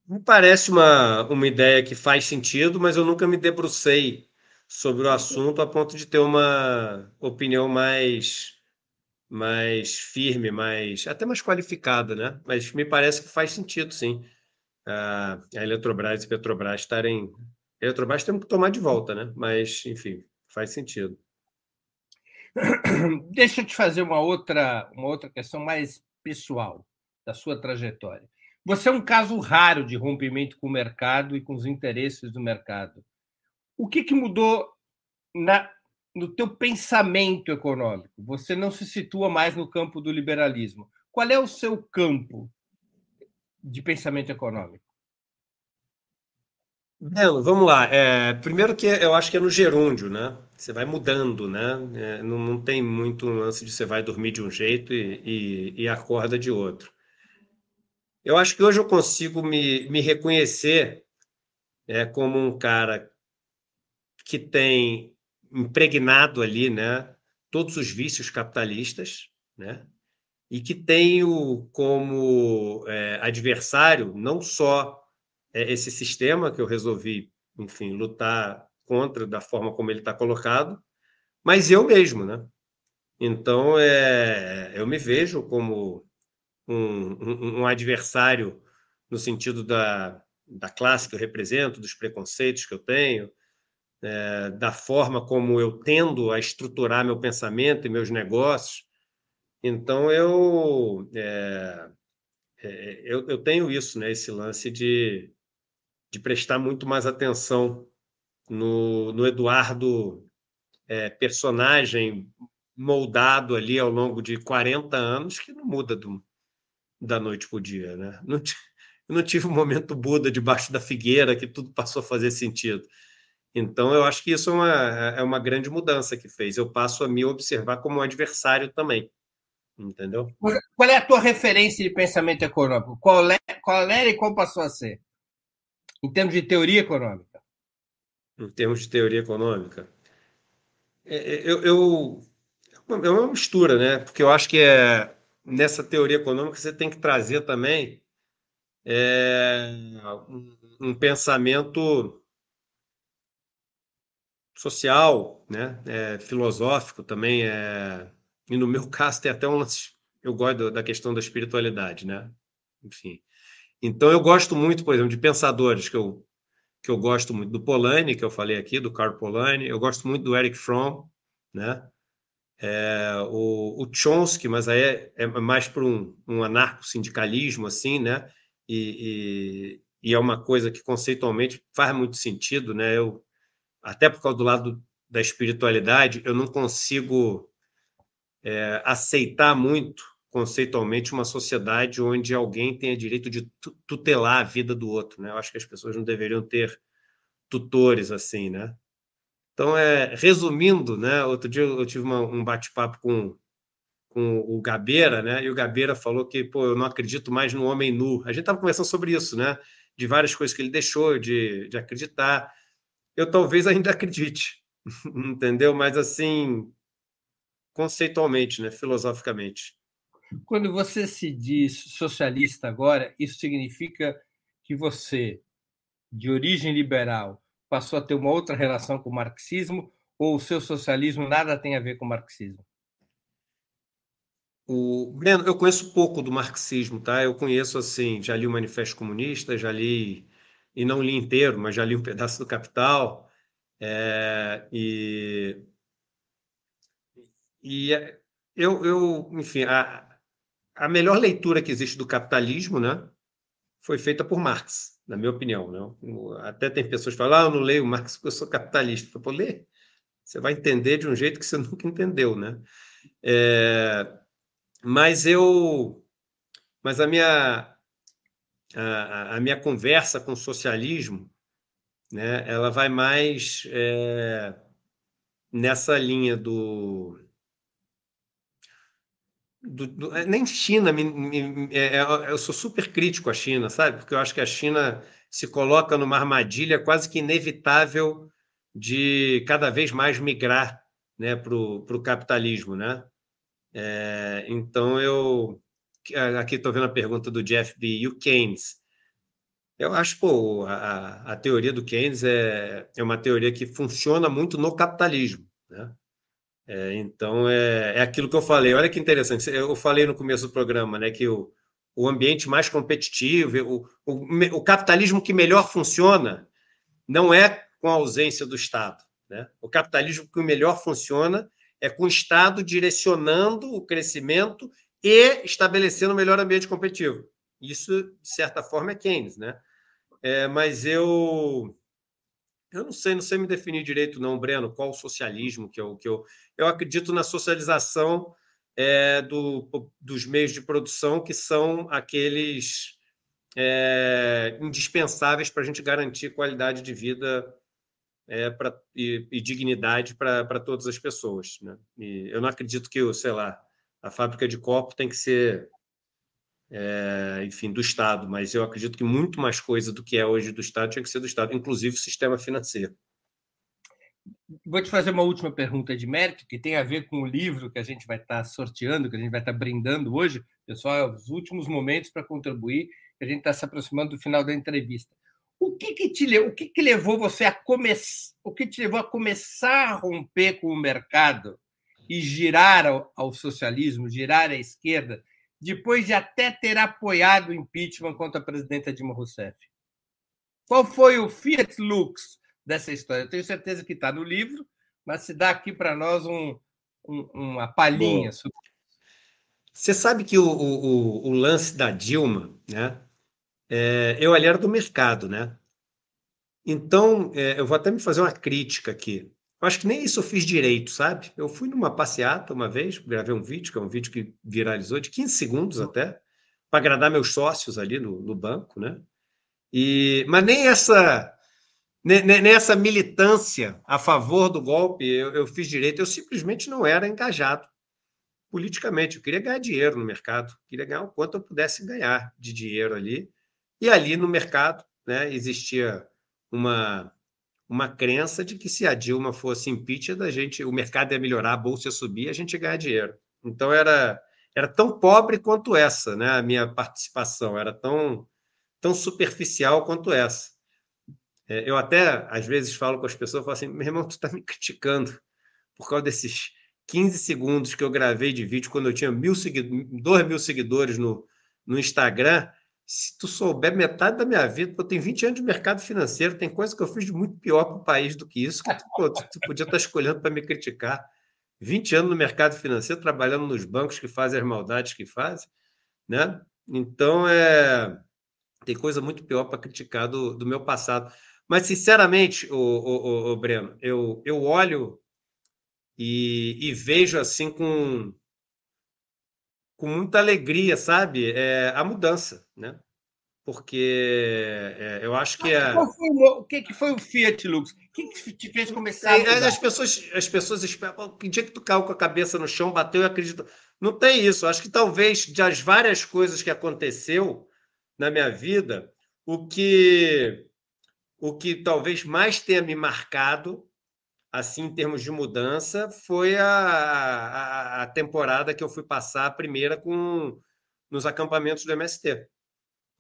Speaker 3: Me parece uma, uma ideia que faz sentido, mas eu nunca me debrucei sobre o assunto a ponto de ter uma opinião mais mais firme, mais até mais qualificada, né? Mas me parece que faz sentido, sim. A, Eletrobras e a Petrobras estarem. A Eletrobras tem que tomar de volta, né? Mas, enfim, faz sentido.
Speaker 2: Deixa eu te fazer uma outra, uma outra questão mais pessoal da sua trajetória. Você é um caso raro de rompimento com o mercado e com os interesses do mercado. O que, que mudou na, no teu pensamento econômico? Você não se situa mais no campo do liberalismo. Qual é o seu campo de pensamento econômico?
Speaker 3: Belo, vamos lá. É, primeiro que eu acho que é no gerúndio, né? Você vai mudando, né? É, não, não, tem muito lance de você vai dormir de um jeito e, e, e acorda de outro. Eu acho que hoje eu consigo me, me reconhecer é, como um cara que tem impregnado ali né, todos os vícios capitalistas, né, e que tenho como é, adversário não só é, esse sistema que eu resolvi, enfim, lutar contra da forma como ele está colocado, mas eu mesmo, né? Então, é, eu me vejo como um, um, um adversário no sentido da, da classe que eu represento, dos preconceitos que eu tenho, é, da forma como eu tendo a estruturar meu pensamento e meus negócios. Então, eu, é, é, eu, eu, tenho isso, né, esse lance de, de prestar muito mais atenção no, no Eduardo, personagem moldado ali ao longo de 40 anos, que não muda do, da noite para o dia, né? Não, eu não tive um momento Buda debaixo da figueira que tudo passou a fazer sentido. Então, eu acho que isso é uma, é uma grande mudança que fez. Eu passo a me observar como um adversário também. Entendeu?
Speaker 2: Qual é a tua referência de pensamento econômico? Qual, é, qual era e qual passou a ser? Em termos de teoria econômica?
Speaker 3: Em termos de teoria econômica? É, é, eu, eu, é uma mistura, né? Porque eu acho que é nessa teoria econômica você tem que trazer também é, um, um, pensamento social, né? É, filosófico também. É, e no meu caso tem até um lance, eu gosto da questão da espiritualidade, né? Enfim. Então eu gosto muito, por exemplo, de pensadores que eu que eu gosto muito do Polanyi, que eu falei aqui, do Karl Polanyi, eu gosto muito do Eric Fromm, né? é, o, o, Chomsky, mas aí é, é mais para um, um anarco-sindicalismo, assim, né? E, e é uma coisa que conceitualmente faz muito sentido, né? Eu, até por causa do lado da espiritualidade, eu não consigo é, aceitar muito conceitualmente uma sociedade onde alguém tenha direito de tutelar a vida do outro, né? Eu acho que as pessoas não deveriam ter tutores assim, né? Então, é, resumindo, né? Outro dia eu tive uma, um bate-papo com, com o Gabeira, né? E o Gabeira falou que, pô, eu não acredito mais no homem nu. A gente estava conversando sobre isso, né? De várias coisas que ele deixou de, de acreditar. Eu talvez ainda acredite, entendeu? Mas assim, conceitualmente, né? Filosoficamente.
Speaker 2: Quando você se diz socialista agora, isso significa que você, de origem liberal, passou a ter uma outra relação com o marxismo ou o seu socialismo nada tem a ver com o marxismo?
Speaker 3: O Breno, eu conheço pouco do marxismo, tá? Eu conheço assim, já li o Manifesto Comunista, já li e não li inteiro, mas já li um pedaço do Capital, é, e e eu, eu enfim, a, a melhor leitura que existe do capitalismo, né, foi feita por Marx, na minha opinião. Né? Até tem pessoas que falam, ah, eu não leio Marx porque eu sou capitalista. Eu falo, lê, você vai entender de um jeito que você nunca entendeu, né? É, mas eu, mas a minha a, a, minha conversa com o socialismo, né, ela vai mais é, nessa linha do do, do, é, nem China, me, me, é, é, eu sou super crítico à China, sabe? Porque eu acho que a China se coloca numa armadilha quase que inevitável de cada vez mais migrar né, para o capitalismo, né? É, então eu aqui estou vendo a pergunta do Jeff B. E o Keynes? Eu acho pô, a, a teoria do Keynes é, é uma teoria que funciona muito no capitalismo, né? É, então, é, é aquilo que eu falei. Olha que interessante. Eu falei no começo do programa né, que o, o ambiente mais competitivo, o, o, o capitalismo que melhor funciona não é com a ausência do Estado. Né? O capitalismo que melhor funciona é com o Estado direcionando o crescimento e estabelecendo o melhor ambiente competitivo. Isso, de certa forma, é Keynes. Né? É, mas eu eu não sei, não sei me definir direito, não, Breno, qual o socialismo que eu. Que eu, eu acredito na socialização é, do, dos meios de produção, que são aqueles é, indispensáveis para a gente garantir qualidade de vida é, pra, e, e dignidade para todas as pessoas. Né? E eu não acredito que, sei lá, a fábrica de copo tem que ser é, enfim, do Estado, mas eu acredito que muito mais coisa do que é hoje do Estado tinha que ser do Estado, inclusive o sistema financeiro.
Speaker 2: Vou te fazer uma última pergunta de mérito, que tem a ver com o livro que a gente vai estar sorteando, que a gente vai estar brindando hoje. Pessoal, é os últimos momentos para contribuir, que a gente está se aproximando do final da entrevista. O que, que te o que, que levou você a começar, o que te levou a começar a romper com o mercado e girar ao, ao socialismo, girar à esquerda, depois de até ter apoiado o impeachment contra a presidenta Dilma Rousseff? Qual foi o Fiat Lux dessa história? Eu tenho certeza que está no livro, mas se dá aqui para nós um, um, uma palhinha sobre
Speaker 3: Você sabe que o, o, o, lance da Dilma, né? É, eu ali era do mercado, né? Então, é, eu vou até me fazer uma crítica aqui. Eu acho que nem isso eu fiz direito, sabe? Eu fui numa passeata uma vez, gravei um vídeo, que é um vídeo que viralizou, de 15 segundos até, para agradar meus sócios ali no, no banco, né? E, mas nem essa nem, nem essa militância a favor do golpe eu, eu fiz direito, eu simplesmente não era engajado politicamente. Eu queria ganhar dinheiro no mercado, queria ganhar o quanto eu pudesse ganhar de dinheiro ali. E ali no mercado né, existia uma uma crença de que se a Dilma fosse impeachment, a gente, o mercado ia melhorar, a bolsa ia subir, a gente ia ganhar dinheiro. Então era era tão pobre quanto essa, né? A minha participação era tão tão superficial quanto essa. É, eu até às vezes falo com as pessoas, falo assim, meu irmão, tu está me criticando por causa desses 15 segundos que eu gravei de vídeo quando eu tinha mil seguidores, dois mil seguidores no, no Instagram se tu souber metade da minha vida, eu tenho 20 anos de mercado financeiro, tem coisa que eu fiz de muito pior para o país do que isso, que tu, tu, podia estar escolhendo para me criticar. 20 anos no mercado financeiro, trabalhando nos bancos que fazem as maldades que fazem, né? Então, é, Tem coisa muito pior para criticar do, do meu passado. Mas, sinceramente, o, o, o, Breno, eu, eu olho e, e vejo assim com, com muita alegria, sabe? É, a mudança, né? Porque é, eu acho que
Speaker 2: é. o que, que foi o Fiat Lux? O que, que te fez começar?
Speaker 3: É, as pessoas, as pessoas esperam. Que dia que tu caiu com a cabeça no chão, bateu e acreditou. Não tem isso. Acho que talvez das várias coisas que aconteceu na minha vida, o que o que talvez mais tenha me marcado, assim, em termos de mudança, foi a, a, a temporada que eu fui passar a primeira com nos acampamentos do MST.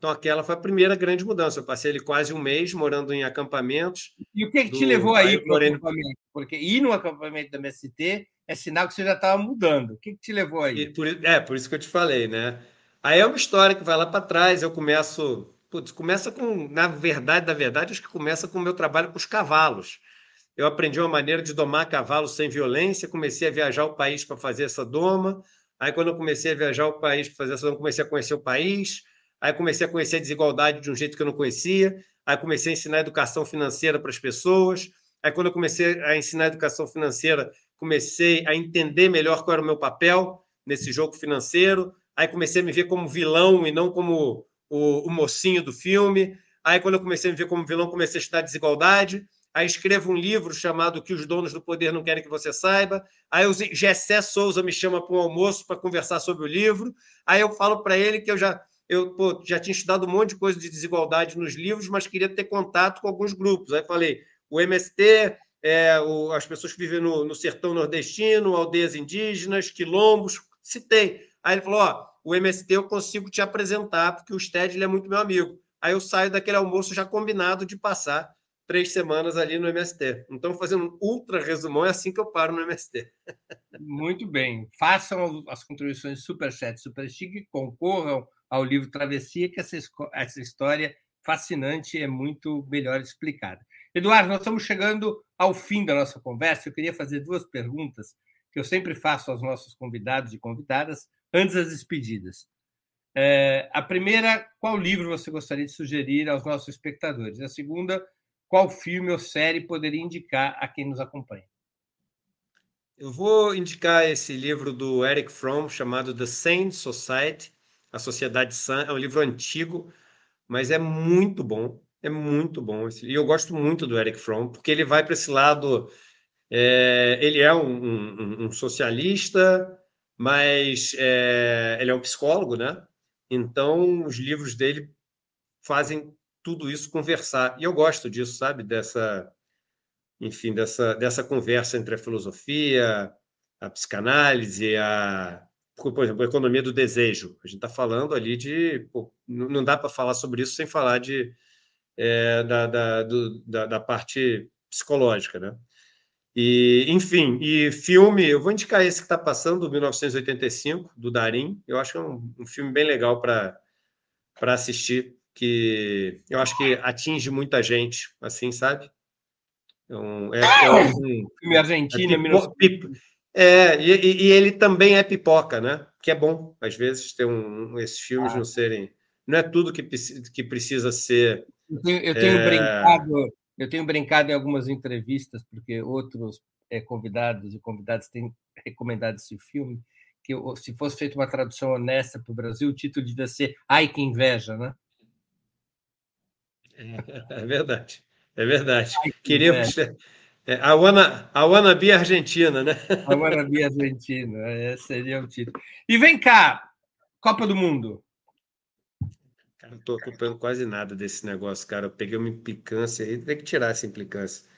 Speaker 3: Então, aquela foi a primeira grande mudança. Eu passei ali quase um mês morando em acampamentos.
Speaker 2: E o que, que te levou aí para o acampamento? Porque ir no acampamento da MST é sinal que você já estava mudando. O que, que te levou aí?
Speaker 3: Por, é, por isso que eu te falei, né? Aí é uma história que vai lá para trás. Eu começo. Putz, começa com. Na verdade, na verdade, acho que começa com o meu trabalho com os cavalos. Eu aprendi uma maneira de domar cavalos sem violência, comecei a viajar o país para fazer essa doma. Aí, quando eu comecei a viajar o país para fazer essa doma, comecei a conhecer o país Aí comecei a conhecer a desigualdade de um jeito que eu não conhecia. Aí comecei a ensinar educação financeira para as pessoas. Aí quando eu comecei a ensinar educação financeira, comecei a entender melhor qual era o meu papel nesse jogo financeiro. Aí comecei a me ver como vilão e não como o, o mocinho do filme. Aí quando eu comecei a me ver como vilão, comecei a estudar desigualdade. Aí escrevo um livro chamado que os donos do poder não querem que você saiba. Aí o Gessé Souza me chama para um almoço para conversar sobre o livro. Aí eu falo para ele que eu já eu pô, já tinha estudado um monte de coisa de desigualdade nos livros, mas queria ter contato com alguns grupos. Aí falei, o MST, é, o, as pessoas que vivem no, no, sertão nordestino, aldeias indígenas, quilombos, citei. Aí ele falou, ó, o MST eu consigo te apresentar, porque o Sted é muito meu amigo. Aí eu saio daquele almoço já combinado de passar três semanas ali no MST. Então, fazendo um ultra resumão, é assim que eu paro no MST.
Speaker 2: Muito bem. Façam as contribuições Super Chat, Super Chique, concorram ao livro Travessia, que essa, essa história fascinante é muito melhor explicada. Eduardo, nós estamos chegando ao fim da nossa conversa. Eu queria fazer duas perguntas que eu sempre faço aos nossos convidados e convidadas antes das despedidas. É, a primeira, qual livro você gostaria de sugerir aos nossos espectadores? A segunda, qual filme ou série poderia indicar a quem nos acompanha?
Speaker 3: Eu vou indicar esse livro do Eric Fromm chamado The Sane Society, a Sociedade Sã é um livro antigo, mas é muito bom. É muito bom. E eu gosto muito do Eric Fromm, porque ele vai para esse lado. É, ele é um, um, um socialista, mas é, ele é um psicólogo, né? Então, os livros dele fazem tudo isso conversar. E eu gosto disso, sabe? Dessa, enfim, dessa, dessa conversa entre a filosofia, a psicanálise, a, por exemplo, a economia do desejo. A gente está falando ali de. Pô, não dá para falar sobre isso sem falar de, é, da, da, do, da, da, parte psicológica, né? E, enfim, e filme, eu vou indicar esse que está passando, 1985, do Darim. Eu acho que é um, um filme bem legal para assistir, que eu acho que atinge muita gente, assim, sabe?
Speaker 2: Então, é, é um, filme argentino, é,
Speaker 3: é, e, e, ele também é pipoca, né? Que é bom, às vezes, ter um, esses filmes ah. não serem. Não é tudo que, que precisa ser.
Speaker 2: Eu tenho, eu tenho é... brincado, eu tenho brincado em algumas entrevistas, porque outros é, convidados e convidadas têm recomendado esse filme, que se fosse feita uma tradução honesta para o Brasil, o título devia ser Ai, que inveja, né?
Speaker 3: É, é verdade, é verdade. Queria. É, a, wanna, a wannabe argentina, né?
Speaker 2: A wannabe argentina, esse seria o título. E vem cá, Copa do Mundo.
Speaker 3: Cara, não estou acompanhando quase nada desse negócio, cara. Eu peguei uma implicância aí, tem que tirar essa implicância.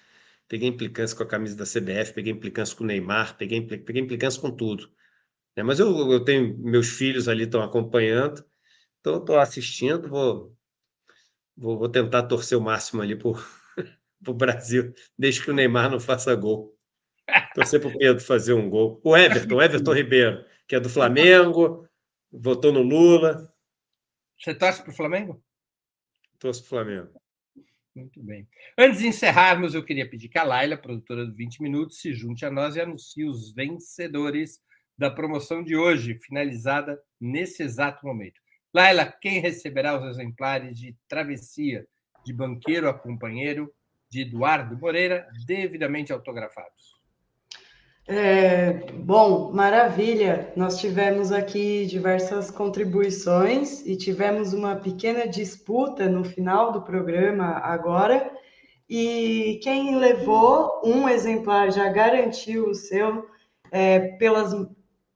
Speaker 3: Peguei implicância com a camisa da CBF, peguei implicância com o Neymar, peguei, peguei implicância com tudo. É, mas eu, eu tenho, meus filhos ali estão acompanhando, então estou assistindo, vou, vou, vou tentar torcer o máximo ali por, para o Brasil, desde que o Neymar não faça gol. Torcer para o Pedro fazer um gol. O Everton, o Everton Ribeiro, que é do Flamengo, votou no Lula.
Speaker 2: Você torce para o Flamengo?
Speaker 3: Torço para o Flamengo.
Speaker 2: Muito bem. Antes de encerrarmos, eu queria pedir que a Laila, produtora do 20 Minutos, se junte a nós e anuncie os vencedores da promoção de hoje, finalizada nesse exato momento. Laila, quem receberá os exemplares de Travessia de Banqueiro a Companheiro de Eduardo Moreira, devidamente autografados?
Speaker 4: É, bom, maravilha. Nós tivemos aqui diversas contribuições e tivemos uma pequena disputa no final do programa agora. E quem levou um exemplar já garantiu o seu é, pelas,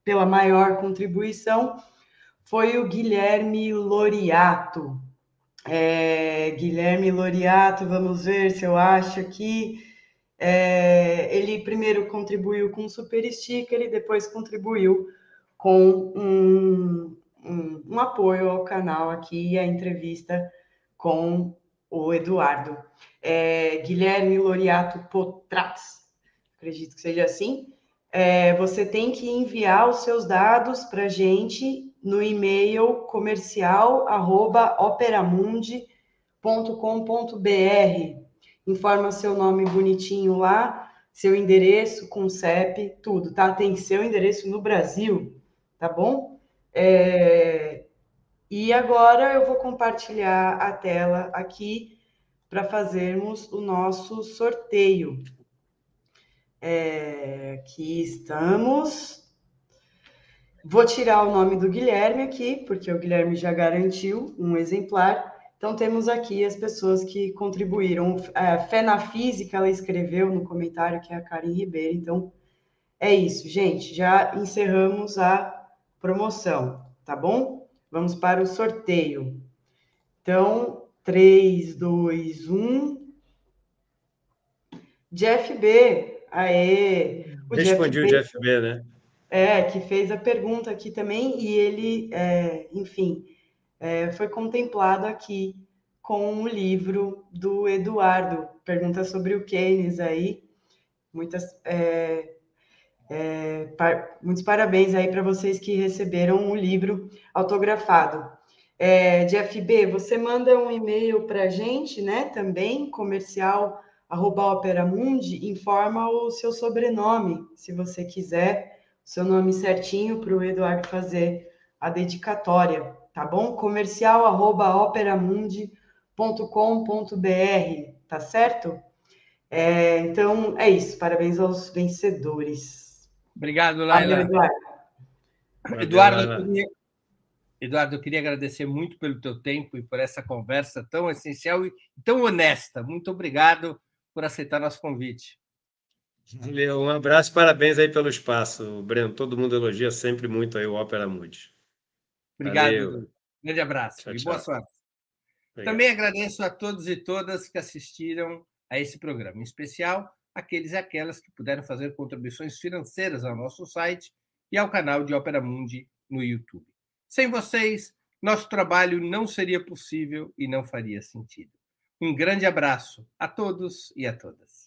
Speaker 4: pela maior contribuição foi o Guilherme Loriato. É, Guilherme Loriato, vamos ver se eu acho aqui. É, ele primeiro contribuiu com o Super Sticker e depois contribuiu com um, um, um apoio ao canal aqui e a entrevista com o Eduardo. É, Guilherme Loriato Potratz, acredito que seja assim. É, você tem que enviar os seus dados para a gente no e-mail comercial arroba operamundi.com.br. Informa seu nome bonitinho lá, seu endereço com CEP, tudo, tá? Tem seu endereço no Brasil, tá bom? É... E agora eu vou compartilhar a tela aqui para fazermos o nosso sorteio. É... Aqui estamos. Vou tirar o nome do Guilherme aqui, porque o Guilherme já garantiu um exemplar. Então, temos aqui as pessoas que contribuíram. É, Fé na Física, ela escreveu no comentário, que é a Karen Ribeiro. Então, é isso, gente. Já encerramos a promoção, tá bom? Vamos para o sorteio. Então, 3, 2, 1. Jeff B. Aê!
Speaker 3: O Respondi Jeff o Jeff B, né?
Speaker 4: É, que fez a pergunta aqui também, e ele, é, enfim, é, foi contemplado aqui com o livro do Eduardo, pergunta sobre o Keynes aí. Muitas, é, é, par, muitos parabéns aí para vocês que receberam o livro autografado. É, de FB, você manda um e-mail para a gente, né? Também, comercial arroba Operamundi, informa o seu sobrenome, se você quiser seu nome certinho para o Eduardo fazer a dedicatória, tá bom? Comercial arroba operamundi.com.br, tá certo? É, então é isso, parabéns aos vencedores.
Speaker 2: Obrigado, Laila. Eduardo. Eduardo, eu queria, Eduardo, eu queria agradecer muito pelo teu tempo e por essa conversa tão essencial e tão honesta. Muito obrigado por aceitar nosso convite.
Speaker 3: Valeu, um abraço, parabéns aí pelo espaço, Breno. Todo mundo elogia sempre muito aí o Opera Mundi.
Speaker 2: Obrigado, Valeu. grande abraço tchau, e boa sorte. Obrigado. Também agradeço a todos e todas que assistiram a esse programa, em especial aqueles e aquelas que puderam fazer contribuições financeiras ao nosso site e ao canal de Opera Mundi no YouTube. Sem vocês, nosso trabalho não seria possível e não faria sentido. Um grande abraço a todos e a todas.